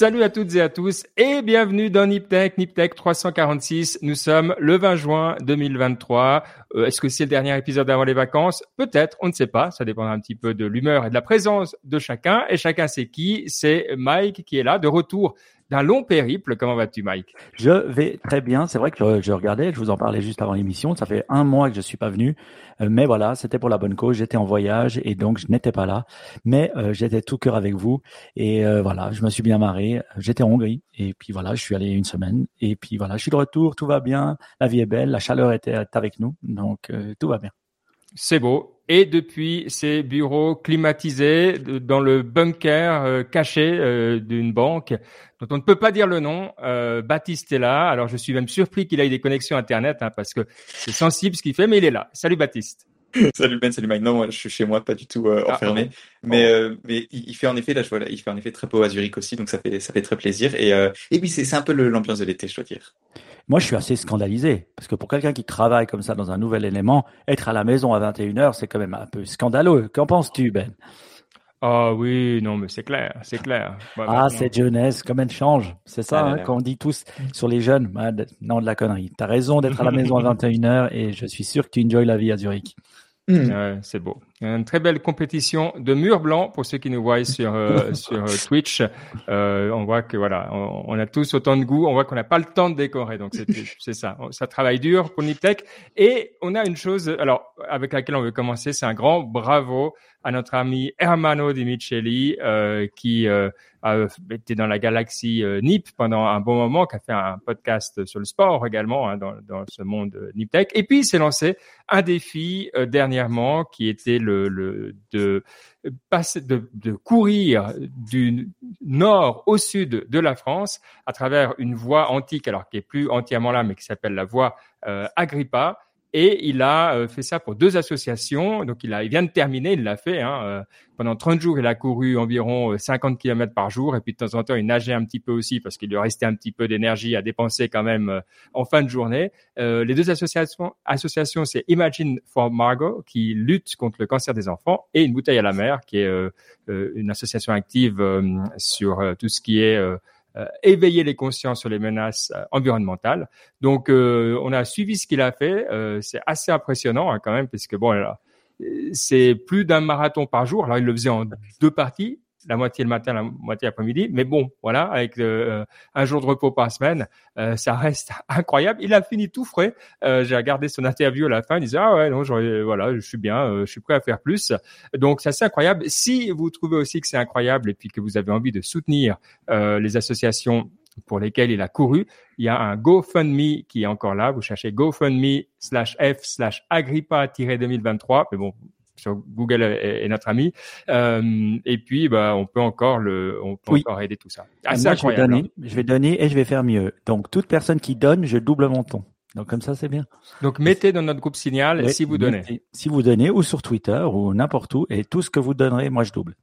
Salut à toutes et à tous et bienvenue dans Niptech, Niptech 346. Nous sommes le 20 juin 2023. Euh, Est-ce que c'est le dernier épisode avant les vacances? Peut-être, on ne sait pas. Ça dépendra un petit peu de l'humeur et de la présence de chacun. Et chacun c'est qui? C'est Mike qui est là, de retour d'un long périple. Comment vas-tu, Mike? Je vais très bien. C'est vrai que je regardais, je vous en parlais juste avant l'émission. Ça fait un mois que je suis pas venu, euh, mais voilà, c'était pour la bonne cause. J'étais en voyage et donc je n'étais pas là, mais euh, j'étais tout cœur avec vous et euh, voilà, je me suis bien marré. J'étais en Hongrie et puis voilà, je suis allé une semaine et puis voilà, je suis de retour, tout va bien, la vie est belle, la chaleur était avec nous, donc tout va bien. C'est beau. Et depuis ces bureaux climatisés dans le bunker euh, caché euh, d'une banque dont on ne peut pas dire le nom, euh, Baptiste est là. Alors je suis même surpris qu'il ait des connexions internet hein, parce que c'est sensible ce qu'il fait, mais il est là. Salut Baptiste. Salut Ben, salut Mike. Non, moi, je suis chez moi, pas du tout euh, enfermé. Ah, mais, euh, mais il fait en effet, là, je vois, là, il fait en effet très beau à Zurich aussi, donc ça fait, ça fait très plaisir. Et, euh, et puis, c'est un peu l'ambiance de l'été, je dois dire. Moi, je suis assez scandalisé, parce que pour quelqu'un qui travaille comme ça dans un nouvel élément, être à la maison à 21h, c'est quand même un peu scandaleux. Qu'en penses-tu, Ben? Ah oui, non, mais c'est clair, c'est clair. Ouais, ah, cette jeunesse, comme elle change. C'est ça, ah, hein, quand on dit tous sur les jeunes. Ah, non, de la connerie. T'as raison d'être à la maison à 21h et je suis sûr que tu enjoys la vie à Zurich. Mmh. Ouais, c'est beau. Une très belle compétition de mur blanc pour ceux qui nous voient sur euh, sur euh, Twitch. Euh, on voit que voilà, on, on, a tous autant de goût. On voit qu'on n'a pas le temps de décorer, donc c'est c'est ça. Ça travaille dur pour Niptech. Et on a une chose, alors avec laquelle on veut commencer, c'est un grand bravo à notre ami Hermano Di Micheli euh, qui euh, a été dans la galaxie euh, NIP pendant un bon moment, qui a fait un podcast sur le sport également hein, dans, dans ce monde NipTech. Et puis il s'est lancé un défi dernièrement qui était le, le de passer de, de, courir du nord au sud de la France à travers une voie antique, alors qui est plus entièrement là, mais qui s'appelle la voie Agrippa et il a euh, fait ça pour deux associations. Donc, il, a, il vient de terminer, il l'a fait. Hein, euh, pendant 30 jours, il a couru environ 50 euh, km par jour. Et puis, de temps en temps, il nageait un petit peu aussi parce qu'il lui restait un petit peu d'énergie à dépenser quand même en fin de journée. Euh, les deux associations, associations c'est Imagine for Margot, qui lutte contre le cancer des enfants, et Une bouteille à la mer, qui est une association active sur tout ce qui est euh, éveiller les consciences sur les menaces euh, environnementales. Donc, euh, on a suivi ce qu'il a fait. c'est assez impressionnant hein, quand même, puisque bon, c'est plus d'un marathon par jour. Alors, il le faisait en deux parties la moitié le matin, la moitié l'après-midi. Mais bon, voilà, avec euh, un jour de repos par semaine, euh, ça reste incroyable. Il a fini tout frais. Euh, J'ai regardé son interview à la fin. Il disait ah ouais non, voilà, je suis bien, euh, je suis prêt à faire plus. Donc c'est assez incroyable. Si vous trouvez aussi que c'est incroyable et puis que vous avez envie de soutenir les associations pour lesquelles il a couru. Il y a un GoFundMe qui est encore là. Vous cherchez GoFundMe slash F slash Agrippa-2023. Mais bon, sur Google est, notre ami. Euh, et puis, bah, on peut encore le, on peut encore aider tout ça. Ah, Moi, je vais donner, hein. je vais donner et je vais faire mieux. Donc, toute personne qui donne, je double mon ton. Donc comme ça, c'est bien. Donc mettez dans notre groupe signal si vous donnez. si vous donnez ou sur Twitter ou n'importe où et tout ce que vous donnerez, moi je double.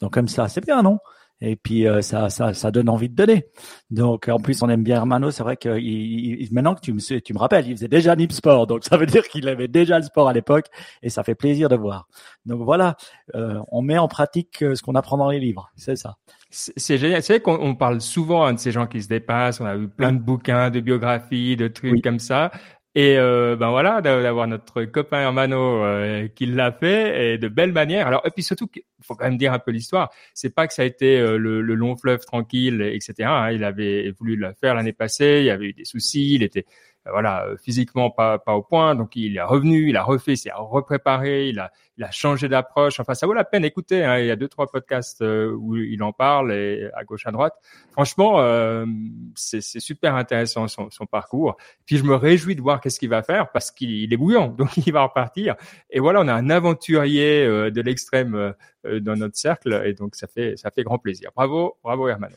Donc comme ça, c'est bien, non? Et puis euh, ça, ça, ça donne envie de donner. Donc en plus on aime bien Hermano, c'est vrai que il, maintenant que tu me, tu me rappelles, il faisait déjà Nip Sport, donc ça veut dire qu'il avait déjà le sport à l'époque et ça fait plaisir de voir. Donc voilà, euh, on met en pratique euh, ce qu'on apprend dans les livres, c'est ça. C'est génial. C'est vrai qu'on parle souvent hein, de ces gens qui se dépassent. On a eu plein de bouquins, de biographies, de trucs comme ça. Et euh, ben voilà, d'avoir notre copain Hermano euh, qui l'a fait et de belle manière. Alors et puis surtout, faut quand même dire un peu l'histoire. C'est pas que ça a été euh, le, le, long fleuve tranquille, etc. Hein. Il avait voulu le faire l'année passée. Il y avait eu des soucis. Il était voilà, euh, physiquement pas, pas au point. Donc il est revenu, il a refait, il s'est repréparé, il a, il a changé d'approche. Enfin, ça vaut la peine d'écouter. Hein. Il y a deux, trois podcasts euh, où il en parle et à gauche, à droite. Franchement, euh, c'est super intéressant son, son, parcours. Puis je me réjouis de voir qu'est-ce qu'il va faire parce qu'il est bouillant, donc il va repartir. Et voilà, on a un aventurier de l'extrême dans notre cercle et donc ça fait ça fait grand plaisir. Bravo, bravo Herman.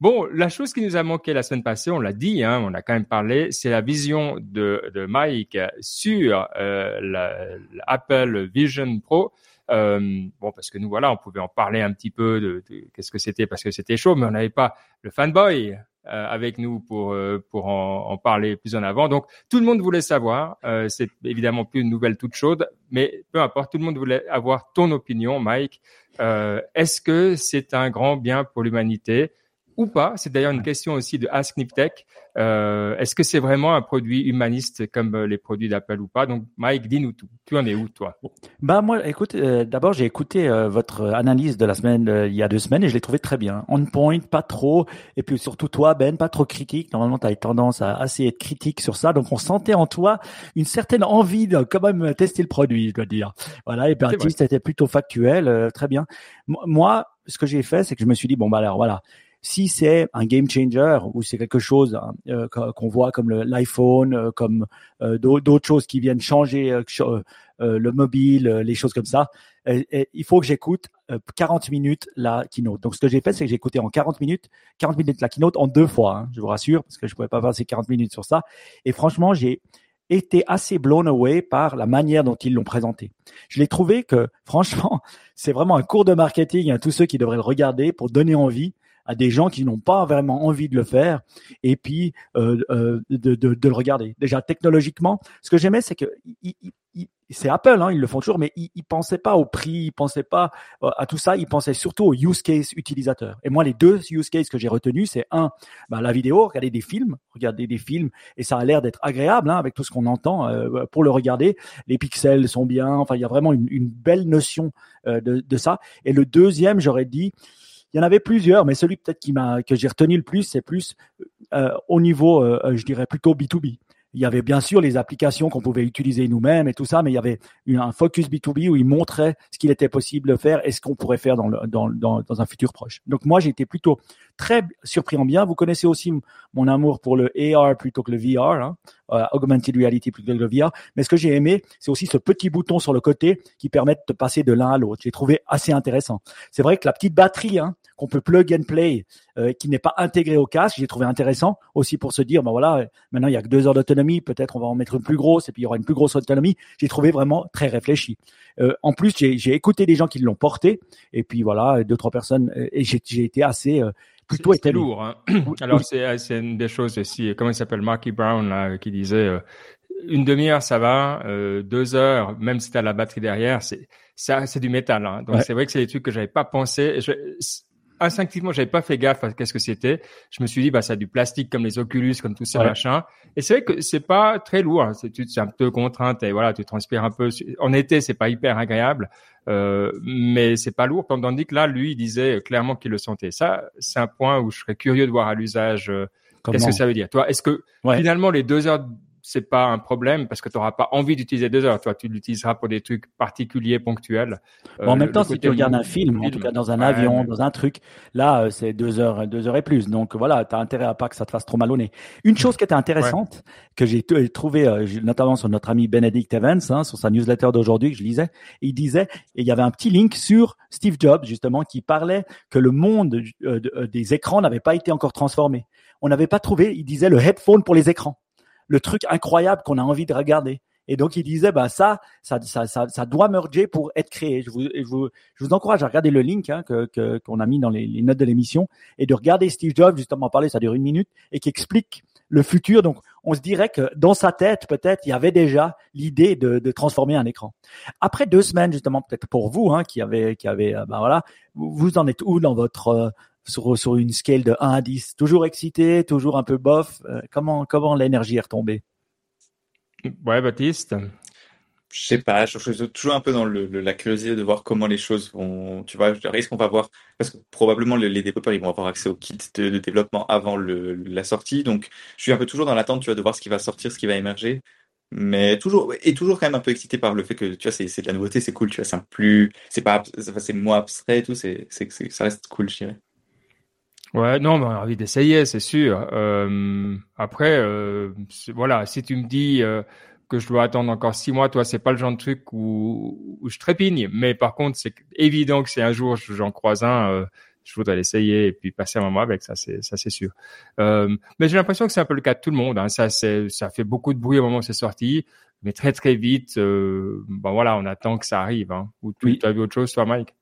Bon, la chose qui nous a manqué la semaine passée, on l'a dit, hein, on a quand même parlé, c'est la vision de, de Mike sur euh, l'Apple Vision Pro. Euh, bon, parce que nous, voilà, on pouvait en parler un petit peu de, de qu'est-ce que c'était parce que c'était chaud, mais on n'avait pas le fanboy euh, avec nous pour euh, pour en, en, parler plus en avant. Donc tout le monde voulait savoir. Euh, c'est évidemment plus une nouvelle toute chaude, mais peu importe, tout le monde voulait avoir ton opinion, Mike. Euh, est-ce que c'est un grand bien pour l'humanité? Ou pas C'est d'ailleurs une question aussi de Ask Niptech. Euh, Est-ce que c'est vraiment un produit humaniste comme euh, les produits d'Apple ou pas? Donc, Mike, dis-nous tout. Tu en es où, toi? Bah moi, écoute, euh, d'abord j'ai écouté euh, votre analyse de la semaine euh, il y a deux semaines et je l'ai trouvé très bien. On point, pas trop, et puis surtout toi, Ben, pas trop critique. Normalement, tu as tendance à assez être critique sur ça, donc on sentait en toi une certaine envie de quand même tester le produit, je dois dire. Voilà, et Baptiste c'était plutôt factuel, très bien. moi, ce que j'ai fait, c'est que je me suis dit bon bah alors voilà si c'est un game changer ou c'est quelque chose hein, euh, qu'on voit comme l'iPhone, euh, comme euh, d'autres choses qui viennent changer le mobile, les choses comme ça, il faut que j'écoute 40 minutes la keynote. Donc ce que j'ai fait, c'est que j'ai écouté en 40 minutes, 40 minutes la keynote en deux fois, hein, je vous rassure, parce que je pouvais pas passer 40 minutes sur ça. Et franchement, j'ai été assez blown away par la manière dont ils l'ont présenté. Je l'ai trouvé que, franchement, c'est vraiment un cours de marketing à tous ceux qui devraient le regarder pour donner envie à des gens qui n'ont pas vraiment envie de le faire et puis euh, euh, de, de, de, le regarder. Déjà technologiquement, ce que j'aimais, c'est que c'est Apple, hein, ils le font toujours, mais ils, ils pensaient pas au prix, ils pensaient pas euh, à tout ça, ils pensaient surtout au use case utilisateur. Et moi, les deux use cases que j'ai retenus, c'est un, bah, la vidéo, regarder des films, regarder des films, et ça a l'air d'être agréable hein, avec tout ce qu'on entend euh, pour le regarder. Les pixels sont bien, enfin, il y a vraiment une, une belle notion euh, de, de, ça. Et le deuxième, j'aurais dit, il y en avait plusieurs, mais celui peut-être qui m'a que j'ai retenu le plus, c'est plus euh, au niveau, euh, je dirais plutôt B2B. Il y avait bien sûr les applications qu'on pouvait utiliser nous-mêmes et tout ça, mais il y avait un focus B2B où il montrait ce qu'il était possible de faire et ce qu'on pourrait faire dans, le, dans, dans, dans, un futur proche. Donc moi, j'ai été plutôt très surpris en bien. Vous connaissez aussi mon amour pour le AR plutôt que le VR, hein, euh, augmented reality plutôt que le VR. Mais ce que j'ai aimé, c'est aussi ce petit bouton sur le côté qui permet de passer de l'un à l'autre. J'ai trouvé assez intéressant. C'est vrai que la petite batterie hein, qu'on peut plug and play, euh, qui n'est pas intégrée au casque, j'ai trouvé intéressant aussi pour se dire, ben voilà, maintenant il y a que deux heures d'autonomie, peut-être on va en mettre une plus grosse et puis il y aura une plus grosse autonomie. J'ai trouvé vraiment très réfléchi. Euh, en plus, j'ai écouté des gens qui l'ont porté et puis voilà, deux trois personnes euh, et j'ai été assez euh, plutôt C'était lourd. Hein. Alors c'est une des choses aussi. Comment il s'appelle, Marky Brown là, qui disait une demi-heure ça va, euh, deux heures, même si tu as la batterie derrière, c'est ça, c'est du métal. Hein. Donc c'est vrai que c'est des trucs que j'avais pas pensé. Je, instinctivement, j'avais pas fait gaffe à qu'est-ce que c'était. Je me suis dit, bah, c'est du plastique comme les Oculus, comme tout ces ouais. machins. Et c'est vrai que c'est pas très lourd. Hein. C'est un peu contrainte et voilà, tu transpires un peu. En été, c'est pas hyper agréable, euh, mais c'est pas lourd. Tandis que là, lui, il disait clairement qu'il le sentait. Ça, c'est un point où je serais curieux de voir à l'usage. Euh, qu'est-ce que ça veut dire Toi, est-ce que ouais. finalement les deux heures c'est pas un problème parce que tu n'auras pas envie d'utiliser deux heures. Toi, tu l'utiliseras pour des trucs particuliers, ponctuels. Bon, en euh, même temps, si tu regardes un film, en tout cas dans un ouais, avion, dans un truc, là, euh, c'est deux heures, deux heures et plus. Donc voilà, tu as intérêt à pas que ça te fasse trop mal au nez. Une chose qui était intéressante, ouais. que j'ai trouvé euh, notamment sur notre ami Benedict Evans, hein, sur sa newsletter d'aujourd'hui que je lisais, il disait, et il y avait un petit link sur Steve Jobs justement qui parlait que le monde euh, des écrans n'avait pas été encore transformé. On n'avait pas trouvé, il disait, le headphone pour les écrans le truc incroyable qu'on a envie de regarder. Et donc il disait bah ça ça ça ça, ça doit merger pour être créé. Je vous je vous, je vous encourage à regarder le link hein, que qu'on a mis dans les, notes de l'émission et de regarder Steve Jobs justement parler ça dure une minute et qui explique le futur. Donc on se dirait que dans sa tête peut-être il y avait déjà l'idée de, de transformer un écran. Après deux semaines justement peut-être pour vous hein, qui avez qui avez ben voilà vous en êtes où dans votre euh, sur, sur une scale de 1 à 10 Toujours excité, toujours un peu bof. Euh, Comment, comment l'énergie est retombée? Ouais, Baptiste. Je sais pas, je suis toujours un peu dans le, le, la curiosité de voir comment les choses vont, tu vois, est-ce qu'on va voir, parce que probablement les, les, développeurs ils vont avoir accès au kit de, de développement avant le, la sortie, donc je suis un peu toujours dans l'attente, tu vois, de voir ce qui va sortir, ce qui va émerger, mais toujours et toujours quand même un peu excité par le fait que tu vois c'est c'est de la nouveauté, c'est cool, tu vois, c'est un plus, c'est pas, c'est moins abstrait et tout, c'est c'est ça reste cool, je dirais. Ouais, non, mais on a envie d'essayer, c'est sûr. Euh, après, euh, voilà, si tu me dis euh, que je dois attendre encore six mois, toi, c'est pas le genre de truc où, où je trépigne. Mais par contre, c'est évident que si un jour j'en croise un, euh, je voudrais l'essayer et puis passer un moment avec ça, c'est ça, c'est sûr. Euh, mais j'ai l'impression que c'est un peu le cas de tout le monde. Hein. Ça, c'est ça fait beaucoup de bruit au moment où c'est sorti, mais très très vite, euh, ben voilà, on attend que ça arrive. Hein. Ou tu oui. as vu autre chose, toi, Mike?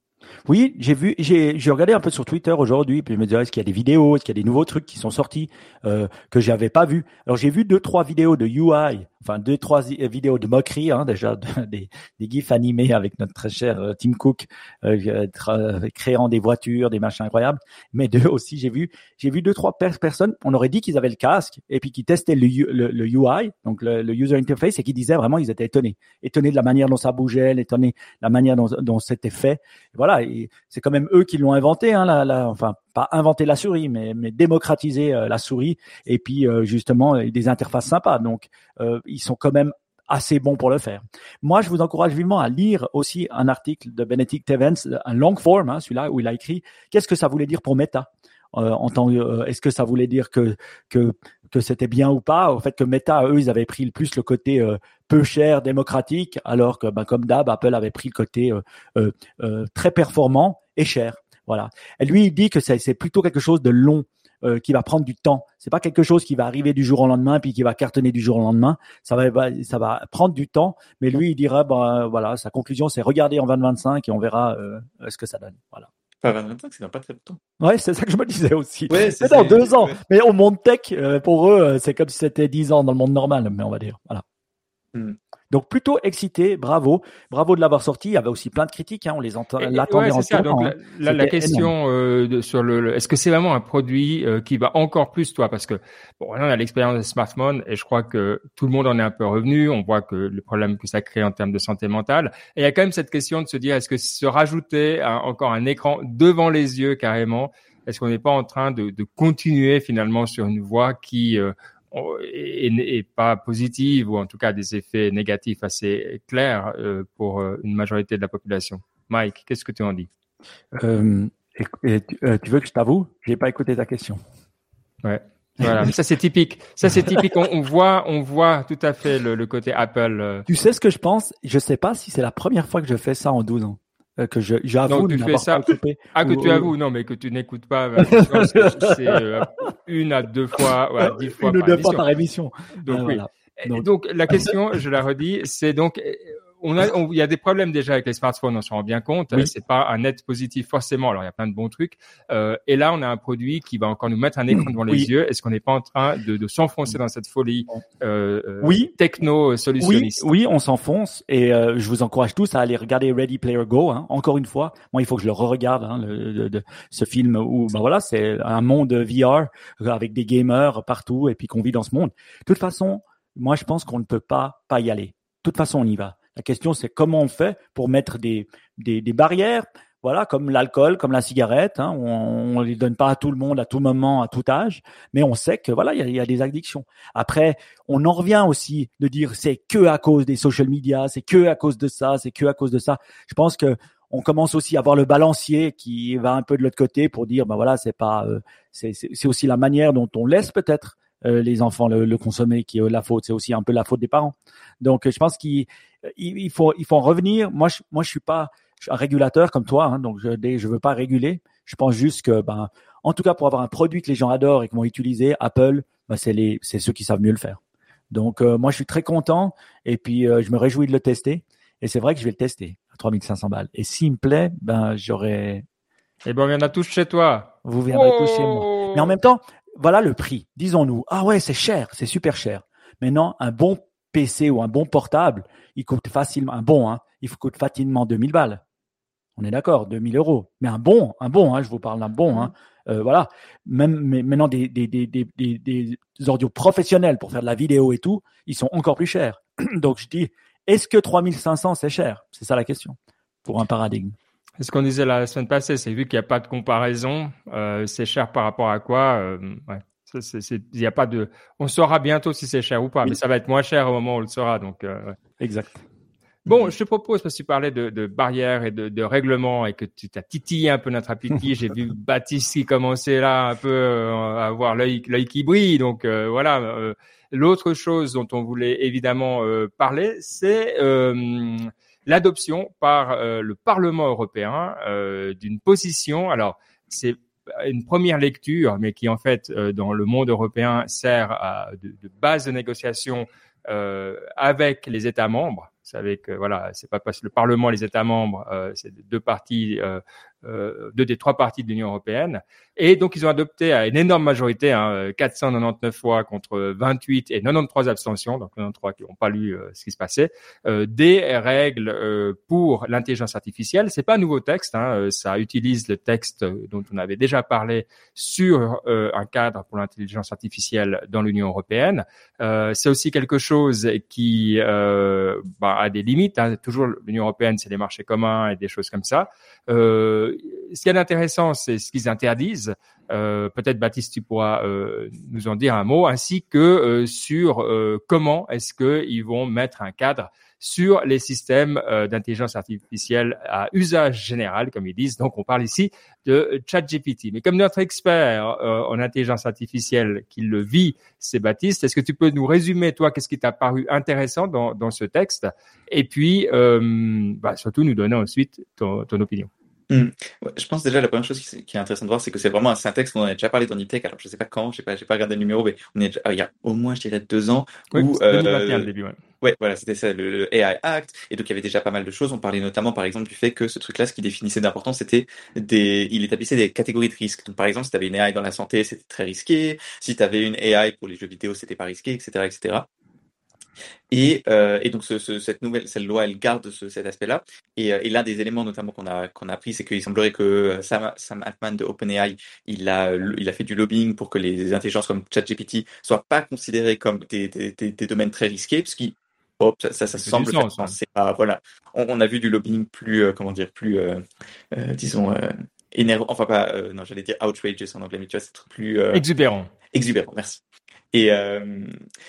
Oui, j'ai vu, j'ai, regardé un peu sur Twitter aujourd'hui, puis je me disais est-ce qu'il y a des vidéos, est-ce qu'il y a des nouveaux trucs qui sont sortis euh, que j'avais pas vu. Alors j'ai vu deux trois vidéos de UI enfin deux trois vidéos de moquerie hein, déjà des, des gifs animés avec notre très cher euh, Tim Cook euh, créant des voitures, des machins incroyables. Mais deux aussi, j'ai vu j'ai vu deux trois personnes. On aurait dit qu'ils avaient le casque et puis qui testaient le, le, UI, donc le, le, user interface, et qui disaient vraiment ils étaient étonnés, étonnés de la manière dont ça bougeait, étonnés de la manière dont, dont c'était fait. voilà, c'est quand même eux qui l'ont inventé, hein, enfin inventer la souris, mais, démocratiser euh, la souris et puis euh, justement euh, des interfaces sympas. Donc ils sont quand même assez bons pour le faire. Moi, je vous encourage vivement à lire aussi un article de Benedict Evans, un long form, hein, celui-là où il a écrit qu'est-ce que ça voulait dire pour Meta. en tant est-ce que ça voulait dire que que que c'était bien ou pas? Au fait que Meta eux ils avaient pris le plus le côté peu cher démocratique alors que ben, comme d'hab Apple avait pris le côté très performant et cher voilà. Et lui, il dit que c'est plutôt quelque chose de long. Euh, qui va prendre du temps. C'est pas quelque chose qui va arriver du jour au lendemain puis qui va cartonner du jour au lendemain. Ça va, ça va prendre du temps. Mais lui, il dira, ben voilà, sa conclusion, c'est regarder en 2025 et on verra euh, ce que ça donne. Voilà. Enfin, 2025, c'est dans pas très longtemps. Ouais, c'est ça que je me disais aussi. Ouais, c'est dans deux ans. Mais au monde tech, euh, pour eux, c'est comme si c'était dix ans dans le monde normal, mais on va dire. Voilà. Hmm. Donc plutôt excité, bravo, bravo de l'avoir sorti. Il y avait aussi plein de critiques, hein, on les entend, l'attendait en ça. Donc, la, la, question euh, sur le, est-ce que c'est vraiment un produit euh, qui va encore plus toi? Parce que bon, on a l'expérience de smartphone et je crois que tout le monde en est un peu revenu. On voit que le problème que ça crée en termes de santé mentale. Et il y a quand même cette question de se dire, est-ce que se rajouter encore un écran devant les yeux carrément, est-ce qu'on n'est pas en train de, de, continuer finalement sur une voie qui euh, et, pas positive ou en tout cas des effets négatifs assez clairs euh, pour euh, une majorité de la population. Mike, qu'est-ce que tu en dis? Euh, Tu veux que je t'avoue? J'ai pas écouté ta question. Ouais. Voilà, ça c'est typique. Ça c'est typique. On, voit, on voit tout à fait le, le côté Apple. Tu sais ce que je pense? Je sais pas si c'est la première fois que je fais ça en 12 ans. Euh, que j'avoue tu fais ça. Ah, que tu avoues, non, mais que tu n'écoutes pas. c'est euh, une à deux fois, ouais, dix fois une par deux fois par émission. Donc, oui. donc, la question, je la redis, c'est donc on a, il y a des problèmes déjà avec les smartphones, on s'en rend bien compte. C'est pas un net positif forcément. Alors il y a plein de bons trucs. Euh, et là, on a un produit qui va encore nous mettre un écran devant les yeux. Est-ce qu'on n'est pas en train de, de s'enfoncer dans cette folie euh, euh oui. techno solutionniste? Oui, oui, on s'enfonce. Et euh, je vous encourage tous à aller regarder Ready Player Go. Hein. Encore une fois, moi, il faut que je le re-regarde. Hein, le, de, ce film où, ben voilà, c'est un monde VR avec des gamers partout et puis qu'on vit dans ce monde. De toute façon, moi, je pense qu'on ne peut pas pas y aller. De toute façon, on y va. La question, c'est comment on fait pour mettre des, des, des barrières, voilà, comme l'alcool, comme la cigarette. Hein, on ne les donne pas à tout le monde, à tout moment, à tout âge, mais on sait que voilà, il y a, y a, des addictions. Après, on en revient aussi de dire c'est que à cause des social media, c'est que à cause de ça, c'est que à cause de ça. Je pense que on commence aussi à voir le balancier qui va un peu de l'autre côté pour dire ben voilà, c'est pas, euh, c'est aussi la manière dont on laisse peut-être les enfants le, le, consommer qui est la faute. C'est aussi un peu la faute des parents. Donc, je pense qu'il il, faut, il faut en revenir. Moi, je, moi, je suis pas un régulateur comme toi, hein, donc je je veux pas réguler. Je pense juste que, ben, en tout cas, pour avoir un produit que les gens adorent et qu'ils vont utiliser, Apple, ben, c'est les, c'est ceux qui savent mieux le faire. Donc, euh, moi, je suis très content et puis euh, je me réjouis de le tester. Et c'est vrai que je vais le tester à 3500 balles. Et s'il me plaît, ben, j'aurai. Eh ben, on viendra tous chez toi. Vous viendrez tous chez moi. Mais en même temps, voilà le prix. Disons-nous, ah ouais, c'est cher, c'est super cher. Maintenant, un bon PC ou un bon portable, il coûte facilement, un bon, hein, il coûte facilement 2000 balles. On est d'accord, 2000 euros. Mais un bon, un bon, hein, je vous parle d'un bon, hein, mmh. euh, voilà. Même mais maintenant des, des, des, des, des audios professionnels pour faire de la vidéo et tout, ils sont encore plus chers. Donc je dis, est-ce que 3500 c'est cher? C'est ça la question pour un paradigme. Ce qu'on disait la semaine passée, c'est vu qu'il n'y a pas de comparaison, euh, c'est cher par rapport à quoi euh, ouais. Il a pas de. On saura bientôt si c'est cher ou pas, mais ça va être moins cher au moment où on le saura. Donc, euh, exact. Bon, je te propose parce que tu parlais de, de barrières et de, de règlements et que tu t'as titillé un peu notre appétit. J'ai vu Baptiste qui commençait là un peu euh, à avoir l'œil qui brille. Donc euh, voilà. L'autre chose dont on voulait évidemment parler, c'est l'adoption par le Parlement européen d'une position. Alors c'est une première lecture, mais qui en fait euh, dans le monde européen sert de, base de négociation euh, avec les États membres. Vous savez que voilà, c'est pas parce que le Parlement, les États membres, euh, c'est deux parties euh, deux des trois parties de l'Union européenne. Et donc, ils ont adopté à une énorme majorité, hein, 499 fois contre 28 et 93 abstentions, donc 93 qui n'ont pas lu euh, ce qui se passait, euh, des règles euh, pour l'intelligence artificielle. C'est pas un nouveau texte, hein, ça utilise le texte dont on avait déjà parlé sur un cadre pour l'intelligence artificielle dans l'Union européenne. c'est aussi quelque chose qui bah, a des limites. Hein. Toujours, l'Union européenne, c'est des marchés communs et des choses comme ça. Euh, ce qui est intéressant, c'est ce qu'ils interdisent. Euh, Peut-être Baptiste, tu pourras euh, nous en dire un mot, ainsi que euh, sur euh, comment est-ce qu'ils vont mettre un cadre sur les systèmes d'intelligence artificielle à usage général, comme ils disent. Donc, on parle ici de ChatGPT. Mais comme notre expert en intelligence artificielle qui le vit, c'est Baptiste, est-ce que tu peux nous résumer, toi, qu'est-ce qui t'a paru intéressant dans, ce texte? Et puis, bah, surtout, nous donner ensuite ton opinion. Mmh. je pense déjà la première chose qui, est intéressante de voir, c'est que c'est vraiment un syntaxe on en a déjà parlé dans Niptech. Alors je sais pas quand, je sais pas, j'ai pas regardé le numéro, mais on est il y a au moins je dirais deux ans oui, où 2021 euh, le début. Ouais. ouais voilà, c'était ça, le, AI Act, et donc il y avait déjà pas mal de choses. On parlait notamment par exemple du fait que ce truc-là, ce qui définissait d'important, c'était des, il établissait des catégories de risques. Donc par exemple, si tu avais une AI dans la santé, c'était très risqué. Si tu avais une AI pour les jeux vidéo, c'était pas risqué, etc., etc. Et, euh, et donc ce, ce, cette nouvelle, cette loi, elle garde ce, cet aspect-là. Et, euh, et l'un des éléments notamment qu'on a qu'on a appris, c'est qu'il semblerait que euh, Sam, Sam Altman de OpenAI, il a il a fait du lobbying pour que les intelligences comme ChatGPT soient pas considérées comme des, des, des, des domaines très risqués, parce qu'il Hop, ça, ça, ça semble. Sens, c'est pas, voilà. On, on, a vu du lobbying plus, euh, comment dire, plus, euh, euh, disons, énervant. Enfin, pas, non, j'allais dire outrageous en anglais, mais tu vois, c'est plus. exubérant. Exubérant, merci. Et euh,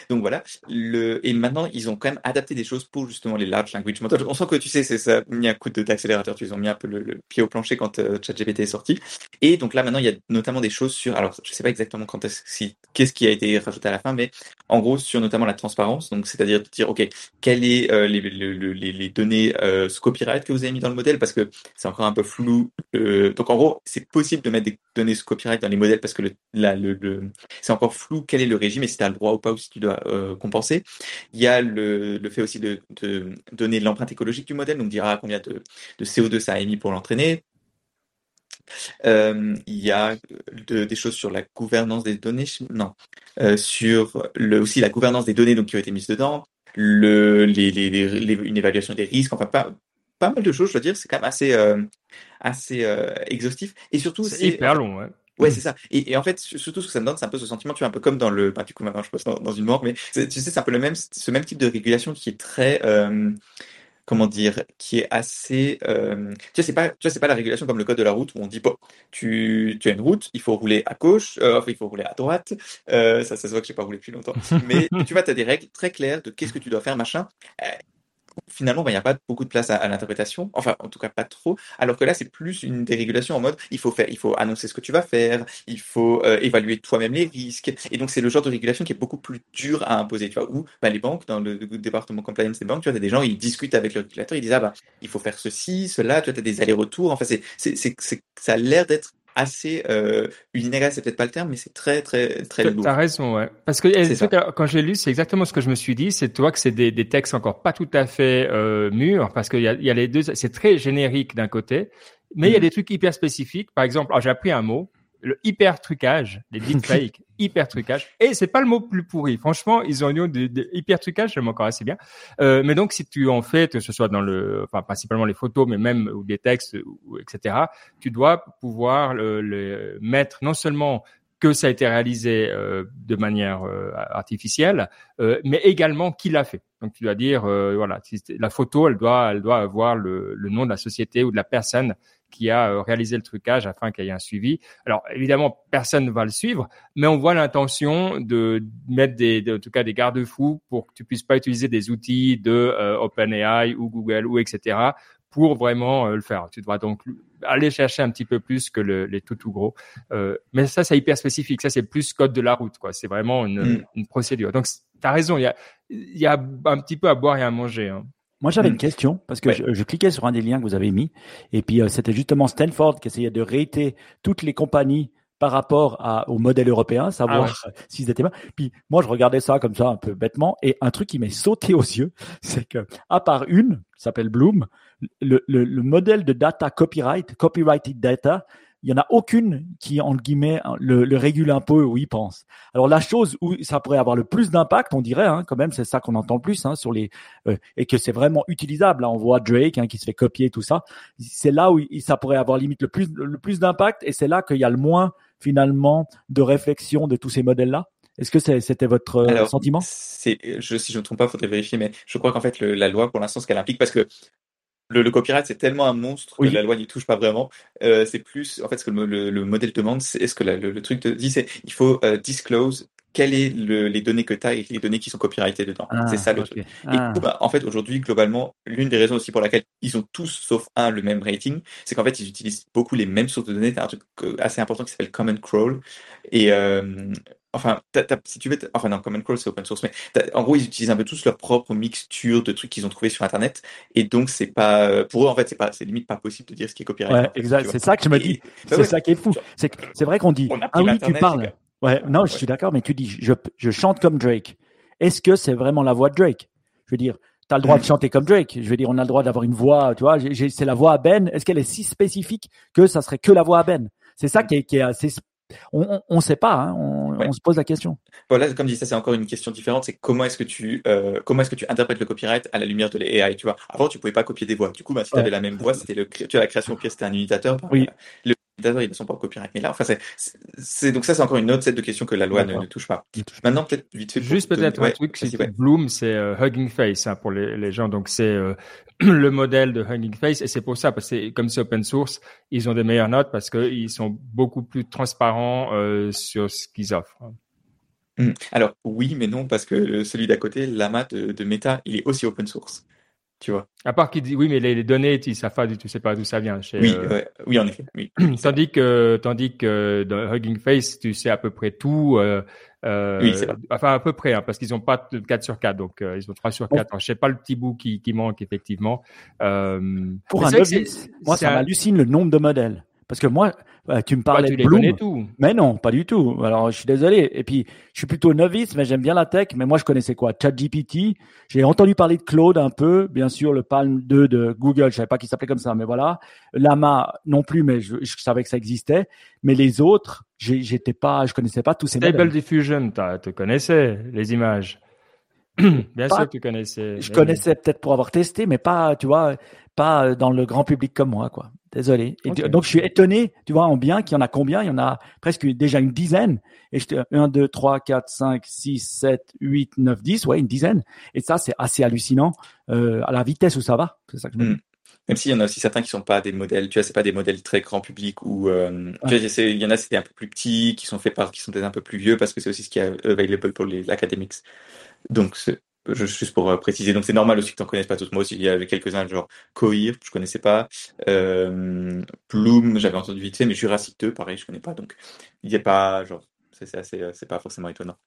donc voilà. Le, et maintenant, ils ont quand même adapté des choses pour justement les large language models. On sent que tu sais, c'est ça, mis un coup d'accélérateur. Tu ils ont mis un peu le, pied au plancher quand euh, ChatGPT est sorti. Et donc là, maintenant, il y a notamment des choses sur. Alors, je sais pas exactement quand est-ce si qu'est-ce qui a été rajouté à la fin, mais en gros sur notamment la transparence. Donc, c'est-à-dire de dire, ok, quelles est euh, les, les, données euh, copyright que vous avez mis dans le modèle? Parce que c'est encore un peu flou. Donc en gros, c'est possible de mettre des données copyright dans les modèles parce que le, le, le c'est encore flou. Quel est le et si tu as le droit ou pas ou si tu dois euh, compenser. Il y a le, le fait aussi de, de donner l'empreinte écologique du modèle, donc dira combien de, de CO2 ça a émis pour l'entraîner. Euh, il y a de, des choses sur la gouvernance des données, non, euh, sur le, aussi la gouvernance des données donc qui ont été mises dedans, le, les, les, les, une évaluation des risques, enfin pas pas mal de choses, je dois dire, c'est quand même assez euh, assez exhaustif et surtout c'est hyper long, ouais. Ouais, c'est ça. Et, et, en fait, surtout ce que ça me donne, c'est un peu ce sentiment, tu vois, un peu comme dans le, bah, du coup, maintenant, je passe dans, dans une mort, mais tu sais, c'est un peu le même, ce même type de régulation qui est très, euh, comment dire, qui est assez, euh, tu vois, c'est pas, tu vois, c'est pas la régulation comme le code de la route où on dit, bon, tu, tu as une route, il faut rouler à gauche, euh, enfin, il faut rouler à droite, ça, ça se voit que j'ai pas roulé depuis longtemps, mais tu vois, tu as des règles très claires de qu'est-ce que tu dois faire, machin. Finalement, ben, il n'y a pas beaucoup de place à, l'interprétation, enfin, en tout cas pas trop, alors que là, c'est plus une dérégulation en mode, il faut faire, il faut annoncer ce que tu vas faire, il faut euh, évaluer toi-même les risques, et donc c'est le genre de régulation qui est beaucoup plus dur à imposer, tu vois, où ben, les banques, dans le, département compliance des banques, tu vois, des gens, ils discutent avec le régulateur, ils disent, ah bah, il faut faire ceci, cela, tu vois, as des allers-retours, enfin, c'est, c'est, c'est, ça a l'air d'être assez euh, c'est peut-être pas le terme, mais c'est très très très lourd. T'as raison, ouais. Parce que quand j'ai lu, c'est exactement ce que je me suis dit. C'est toi que c'est des, des, textes encore pas tout à fait euh, mûrs, parce qu'il y a, y a les deux. C'est très générique d'un côté, mais il y a mm. des trucs hyper spécifiques. Par exemple, j'ai appris un mot le hyper trucage, les deepfakes, hyper trucage. Et c'est pas le mot plus pourri. Franchement, ils ont eu des, hyper trucage, j'aime encore assez bien. Euh, mais donc, si tu en fais, que ce soit dans le, enfin, principalement les photos, mais même ou des textes, ou, etc., tu dois pouvoir le, le, mettre non seulement que ça a été réalisé euh, de manière euh, artificielle, euh, mais également qui l'a fait. Donc tu dois dire, euh, voilà, la photo, elle doit, elle doit avoir le, le, nom de la société ou de la personne qui a euh, réalisé le trucage afin qu'il y ait un suivi. Alors évidemment, personne ne va le suivre, mais on voit l'intention de mettre des, en tout cas des garde-fous pour que tu puisses pas utiliser des outils de euh, OpenAI ou Google ou etc. pour vraiment euh, le faire. Tu dois donc aller chercher un petit peu plus que le, les tout tout gros. Euh, mais ça, c'est hyper spécifique. Ça, c'est plus code de la route, quoi. C'est vraiment une, mm. une procédure. Donc, tu as raison. Il y a, il y a un petit peu à boire et à manger. Hein. Moi, j'avais une hmm. question parce que je, je, cliquais sur un des liens que vous avez mis et puis euh, c'était justement Stanford qui essayait de rater toutes les compagnies par rapport à, au modèle européen, savoir Ah s'ils étaient bien. Puis moi, je regardais ça comme ça un peu bêtement, et un truc qui m'est sauté aux yeux, c'est que à part une, qui s'appelle Bloom, le, le, le modèle de data copyright, copyrighted data, il y en a aucune qui, entre guillemets, le, le régule un peu où il pense. Alors la chose où ça pourrait avoir le plus d'impact, on dirait, hein, quand même, c'est ça qu'on entend le plus hein, sur les euh, et que c'est vraiment utilisable. Là, on voit Drake hein, qui se fait copier tout ça. C'est là où il- ça pourrait avoir limite le plus le plus d'impact et c'est là qu'il y a le moins finalement de réflexion de tous ces modèles-là. Est-ce que c'est- c'était votre euh, Alors, sentiment? je, si je ne me trompe pas, faudrait vérifier, mais je crois qu'en fait, le- la loi, pour l'instant, ce qu'elle implique, parce que le, le copyright, c'est tellement un monstre Oui. que la loi n'y touche pas vraiment. Euh, c'est plus, en fait, ce que le, le- le modèle demande, c'est ce que la- le, le truc te dit, c'est il faut euh, disclose quelles est le, les données que tu as et les données qui sont copyrightées dedans. c'est ça le truc. Et Ah, bah, en fait, aujourd'hui, globalement, l'une des raisons aussi pour laquelle ils ont tous, sauf un, le même rating, c'est qu'en fait, ils utilisent beaucoup les mêmes sources de données. T'as un truc euh, assez important qui s'appelle Common Crawl. Et, euh, enfin, si tu veux, enfin, non, Common Crawl, c'est open source, mais en gros, ils utilisent un peu tous leur propre mixture de trucs qu'ils ont trouvé sur Internet. Et donc, c'est pas, pour eux, en fait, c'est pas, c'est limite pas possible de dire ce qui est copyright. ouais, exact. C'est ça que je me dis. bah C'est ouais. ça qui est fou. C'est vrai qu'on dit ah oui, tu parles. Ouais, non, je suis d'accord, mais tu dis, je, je chante comme Drake. Est-ce que c'est vraiment la voix de Drake? Je veux dire, tu as le droit Mm. de chanter comme Drake. Je veux dire, on a le droit d'avoir une voix, tu vois, c'est la voix à Ben. Est-ce qu'elle est si spécifique que ça serait que la voix à Ben? C'est ça qui est, qui est assez. On ne sait pas, hein, on, Ouais. on se pose la question. Voilà, comme dit, ça c'est encore une question différente. C'est comment est-ce que tu euh, comment est-ce que tu interprètes le copyright à la lumière de l'AI, tu vois? Avant, tu pouvais pas copier des voix. Du coup, bah, si tu Ouais. avais la même voix, c'était le tu la création au pire, c'était un imitateur. Oui. Le imitateur, il a son propre copyright. Mais là, enfin, c'est donc ça c'est encore une autre set de questions que la loi ne, ne touche pas. Maintenant, peut-être vite fait. pour Juste te- peut-être ouais, un truc, c'est ouais. Bloom, c'est euh, Hugging Face hein, pour les, les gens. Donc c'est euh, le modèle de Hugging Face et c'est pour ça parce que comme c'est open source, ils ont des meilleures notes parce qu'ils sont beaucoup plus transparents euh, sur ce qu'ils offrent. Hmm. Alors oui, mais non parce que celui d'à côté, Lama de, de Meta, il est aussi open source. Tu vois. À part qu'il dit oui, mais les, les données, tu savent pas, tu sais pas d'où ça vient. Chez, Oui, euh, ouais, oui, en effet. Oui. tandis que tandis que dans Hugging Face, tu sais à peu près tout. Euh, euh, Oui, c'est vrai. enfin à peu près, hein, parce qu'ils ont pas de 4 sur 4, donc euh, ils ont 3 sur 4. Alors, je sais pas le petit bout qui, qui manque effectivement. Euh, Pour un c'est c'est- novice, moi, c'est ça un- m'hallucine le nombre de modèles. Parce que moi, euh, tu me toi, parlais tu de les Bloom. Mais non, pas du tout. Alors, je suis désolé. Et puis, je suis plutôt novice, mais j'aime bien la tech. Mais moi, je connaissais quoi? ChatGPT. J'ai entendu parler de Claude un peu. Bien sûr, le Palm 2 de Google. Je savais pas qu'il s'appelait comme ça, mais voilà. Lama non plus, mais je, je savais que ça existait. Mais les autres, j'étais pas, je connaissais pas tous ces Stable modèles. Diffusion, tu connaissais les images. Bien Pas- sûr que tu connaissais. Je connaissais peut-être pour avoir testé, mais pas, tu vois, pas dans le grand public comme moi, quoi. Désolé. Et Ok. donc, je suis étonné, tu vois, en bien, qu'il y en a combien? Il y en a presque déjà une dizaine. Et j'étais 1, 2, 3, 4, 5, 6, 7, 8, 9, 10, ouais, une dizaine. Et ça, c'est assez hallucinant, euh, à la vitesse où ça va. C'est ça que je me dis. Mm. Même s'il y en a aussi certains qui sont pas des modèles, tu vois, c'est pas des modèles très grand public ou euh, tu vois, c'est- il y en a c'est un peu plus petits, qui sont faits par, qui sont peut-être un peu plus vieux parce que c'est aussi ce qui est available pour les academics. Donc juste pour euh, préciser, donc c'est normal aussi que tu n'en connaisses pas tous. Moi aussi, il y avait quelques-uns, genre Coir, je connaissais pas. Euh, Bloom, j'avais entendu vite fait, mais Jurassic 2, pareil, je connais pas. Donc, il n'y a pas, genre, c'est assez, euh, c'est pas forcément étonnant.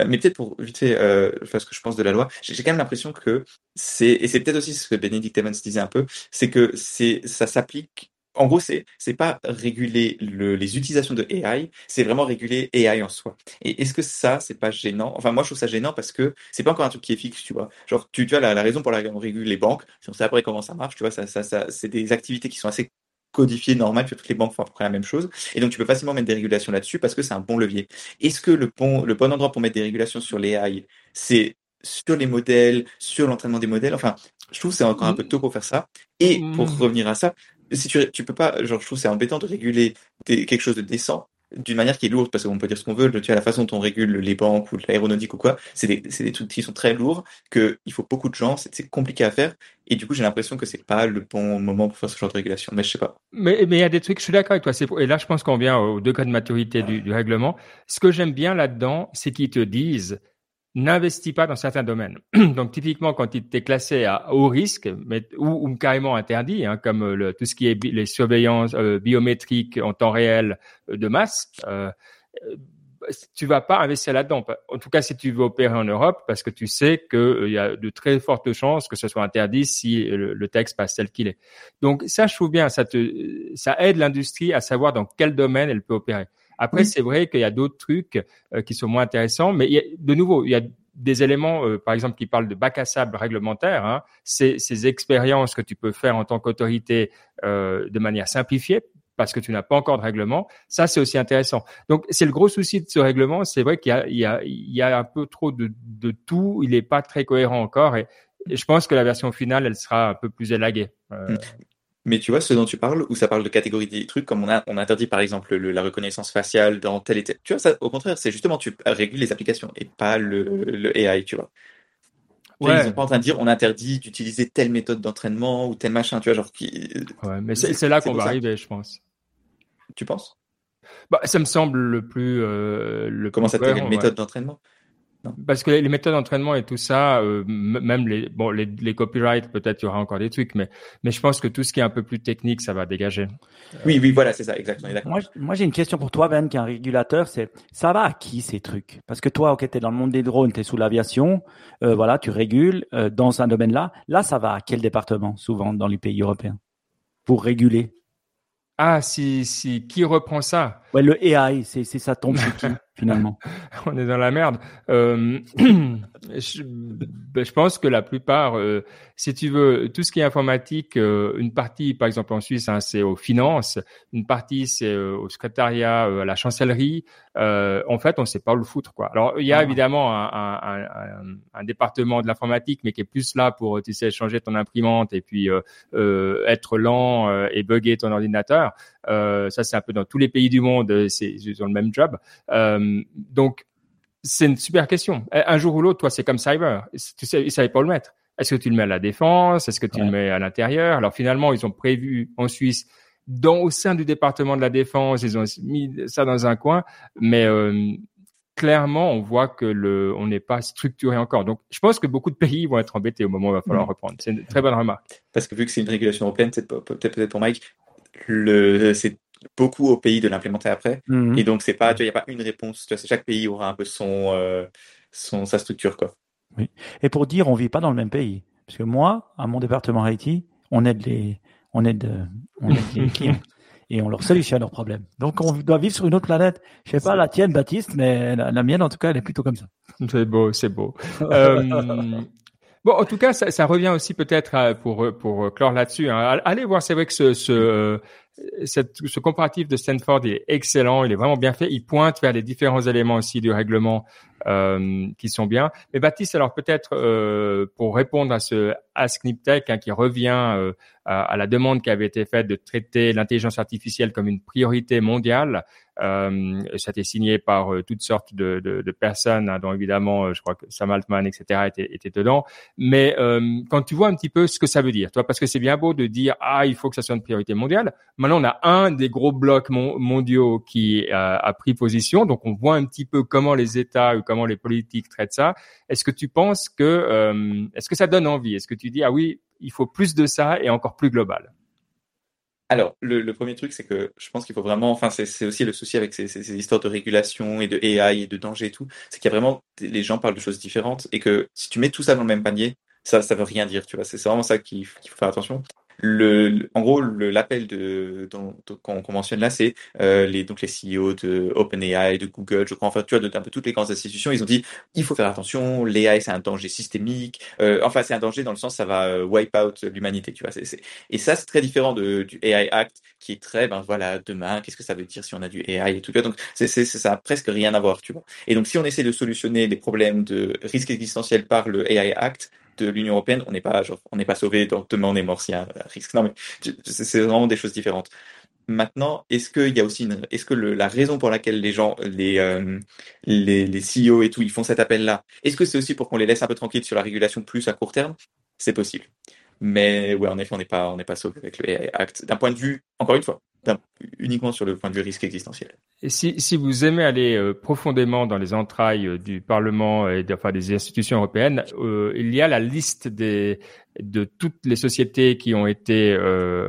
Euh, mais peut-être pour vite fait, euh, faire ce que je pense de la loi, j'ai quand même l'impression que c'est, et c'est peut-être aussi ce que Benedict Evans disait un peu, c'est que ça s'applique. En gros, c'est, c'est pas réguler le, les utilisations de AI, c'est vraiment réguler AI en soi. Et est-ce que ça, c'est pas gênant? Enfin, moi, je trouve ça gênant parce que c'est pas encore un truc qui est fixe, tu vois. Genre, tu, tu vois, la, la raison pour laquelle on régule les banques, si on sait après comment ça marche, tu vois, ça, ça, ça, c'est des activités qui sont assez codifiées, normales, puis toutes les banques font à peu près la même chose. Et donc, tu peux facilement mettre des régulations là-dessus parce que c'est un bon levier. Est-ce que le bon, le bon endroit pour mettre des régulations sur les AI, c'est sur les modèles, sur l'entraînement des modèles? Enfin, je trouve que c'est encore un peu tôt pour faire ça. Et pour Mm. revenir à ça, si tu, tu peux pas, genre, je trouve que c'est embêtant de réguler des- quelque chose de décent d'une manière qui est lourde, parce qu'on peut dire ce qu'on veut, tu vois, la façon dont on régule les banques ou l'aéronautique ou quoi, c'est des, c'est des trucs qui sont très lourds, que il faut beaucoup de gens, c'est compliqué à faire, et du coup, j'ai l'impression que c'est pas le bon moment pour faire ce genre de régulation, mais je sais pas. Mais mais il y a des trucs, je suis d'accord avec toi. pour- Et là, je pense qu'on vient au degré de maturité du, du règlement. Ce que j'aime bien là-dedans, c'est qu'ils te disent n'investis pas dans certains domaines. Donc typiquement, quand il t'es classé à haut risque, mais, ou, ou carrément interdit, hein, comme euh, le, tout ce qui est les surveillances euh, biométriques en temps réel euh, de masse. Euh, euh, tu vas pas investir là-dedans. En tout cas, si tu veux opérer en Europe, parce que tu sais qu'il y a de très fortes chances que ce soit interdit si le, le texte passe tel qu'il est. Donc ça, je trouve bien, ça te, ça aide l'industrie à savoir dans quel domaine elle peut opérer. Après, c'est vrai qu'il y a d'autres trucs qui sont moins intéressants, mais il y a, de nouveau, il y a des éléments, par exemple, qui parlent de bac à sable réglementaire, hein, c'est ces expériences que tu peux faire en tant qu'autorité de manière simplifiée parce que tu n'as pas encore de règlement. Ça, c'est aussi intéressant. Donc, c'est le gros souci de ce règlement. C'est vrai qu'il y y, y a un peu trop de, de tout. Il n'est pas très cohérent encore. Et, je pense que la version finale, elle sera un peu plus élaguée. Euh... Mais tu vois, ce dont tu parles, où ça parle de catégories des trucs, comme on a, on interdit par exemple le, la reconnaissance faciale dans tel et tel. Tu vois, ça, au contraire, c'est justement, tu régules les applications et pas le, le AI, tu vois. Ouais. Ils sont pas en train de dire on interdit d'utiliser telle méthode d'entraînement ou tel machin, tu vois, genre qui. Ouais, mais c'est là qu'on va arriver, je pense. Tu penses? Bah, ça me semble le plus. Euh, le Comment ça t'appelle une méthode d'entraînement? Parce que les, méthodes d'entraînement et tout ça, euh, même les bon les, les copyrights, peut-être il y aura encore des trucs, mais mais je pense que tout ce qui est un peu plus technique, ça va dégager. Oui, oui, voilà, c'est ça, exactement. Moi, moi j'ai une question pour toi, Ben, qui est un régulateur, c'est ça va à qui ces trucs? Parce que toi, ok, t'es dans le monde des drones, t'es sous l'aviation, euh, voilà, tu régules euh, dans un domaine-là. Là, ça va à quel département souvent dans les pays européens? Pour réguler? Ah, si, si, qui reprend ça? Ouais, le AI, c'est, c'est ça tombe qui? Finalement On est dans la merde. Euh, je, ben, je, pense que la plupart, euh, si tu veux, tout ce qui est informatique, euh, une partie, par exemple en Suisse, hein, c'est aux finances, une partie c'est au secrétariat, à la chancellerie. en fait, on ne sait pas où le foutre, quoi. Alors, il y a ah. évidemment un, un, un, un, département de l'informatique, mais qui est plus là pour, tu sais, changer ton imprimante et puis être lent et bugger ton ordinateur. Ça, c'est un peu dans tous les pays du monde, c'est ils ont le même job. donc c'est une super question. Un jour ou l'autre, toi, c'est comme Cyber. Tu sais, ils savaient pas où le mettre. Est-ce que tu le mets à la défense? Est-ce que tu le mets à l'intérieur? Alors finalement, ils ont prévu en Suisse, dans au sein du département de la défense, ils ont mis ça dans un coin, mais euh, clairement, on voit que le, on n'est pas structuré encore. Donc, je pense que beaucoup de pays vont être embêtés au moment où il va falloir reprendre. C'est une très bonne remarque. Parce que vu que c'est une régulation européenne, peut-être pour Mike, le, c'est beaucoup aux pays de l'implémenter après. Mm. Et donc, c'est pas, tu il n'y a pas une réponse. Tu vois, chaque pays aura un peu son, euh, son, sa structure, quoi. Oui. Et pour dire, on vit pas dans le même pays. Parce que moi, à mon département Haïti, on aide les, on aide, on aide les clients et on leur solutionne leurs problèmes. Donc, on doit vivre sur une autre planète. Je sais pas la tienne, Baptiste, mais la, mienne, en tout cas, elle est plutôt comme ça. C'est beau, c'est beau. euh, bon, en tout cas, ça, ça revient aussi peut-être euh, pour pour clore là-dessus. Hein. Allez voir, c'est vrai que ce, ce cette, ce comparatif de Stanford est excellent, il est vraiment bien fait. Il pointe vers les différents éléments aussi du règlement euh, qui sont bien. Mais Baptiste, alors peut-être euh, pour répondre à ce Ask Niptech hein, qui revient euh, à, la demande qui avait été faite de traiter l'intelligence artificielle comme une priorité mondiale, euh, ça a été signé par euh, toutes sortes de, de, de personnes, hein, dont évidemment, euh, je crois que Sam Altman, etc., était, était dedans. Mais quand tu vois un petit peu ce que ça veut dire, toi, parce que c'est bien beau de dire ah il faut que ça soit une priorité mondiale. Maintenant, on a un des gros blocs mondiaux qui a pris position, donc on voit un petit peu comment les États ou comment les politiques traitent ça. Est-ce que tu penses que est-ce que ça donne envie? Est-ce que tu dis ah oui il faut plus de ça et encore plus global? Alors, le, premier truc, c'est que je pense qu'il faut vraiment, enfin, c'est aussi le souci avec ces, histoires de régulation et de AI et de danger et tout, c'est qu'il y a vraiment, les gens parlent de choses différentes et que si tu mets tout ça dans le même panier, ça, ça veut rien dire, tu vois. C'est vraiment ça qu'il faut faire attention. Le, en gros, l'appel qu'on mentionne là, c'est euh, les donc les CEO de OpenAI, de Google, je crois, enfin tu vois, de un peu toutes les grandes institutions, ils ont dit il faut faire attention, l'AI c'est un danger systémique, euh, enfin c'est un danger dans le sens ça va euh, wipe out l'humanité, tu vois. c'est Et ça c'est très différent de, du AI Act qui est très ben voilà demain qu'est-ce que ça veut dire si on a du AI et tout ça. Donc c'est ça a presque rien à voir, tu vois. Et donc si on essaie de solutionner les problèmes de risque existentiel par le AI Act, de l'Union européenne, on n'est pas, genre, on n'est pas sauvé, demain on est mort s'il y a un risque. Non, mais c'est vraiment des choses différentes. Maintenant, est-ce y a aussi est-ce que la raison pour laquelle les gens, les, euh, les, les CEO et tout, ils font cet appel-là, est-ce que c'est aussi pour qu'on les laisse un peu tranquilles sur la régulation plus à court terme? C'est possible. Mais ouais, en effet, on n'est pas, on n'est pas sauvé avec le AI Act. D'un point de vue, encore une fois, uniquement sur le point de vue risque existentiel. Si, vous aimez aller euh, profondément dans les entrailles euh, du Parlement et des institutions européennes, euh, il y a la liste de toutes les sociétés qui ont été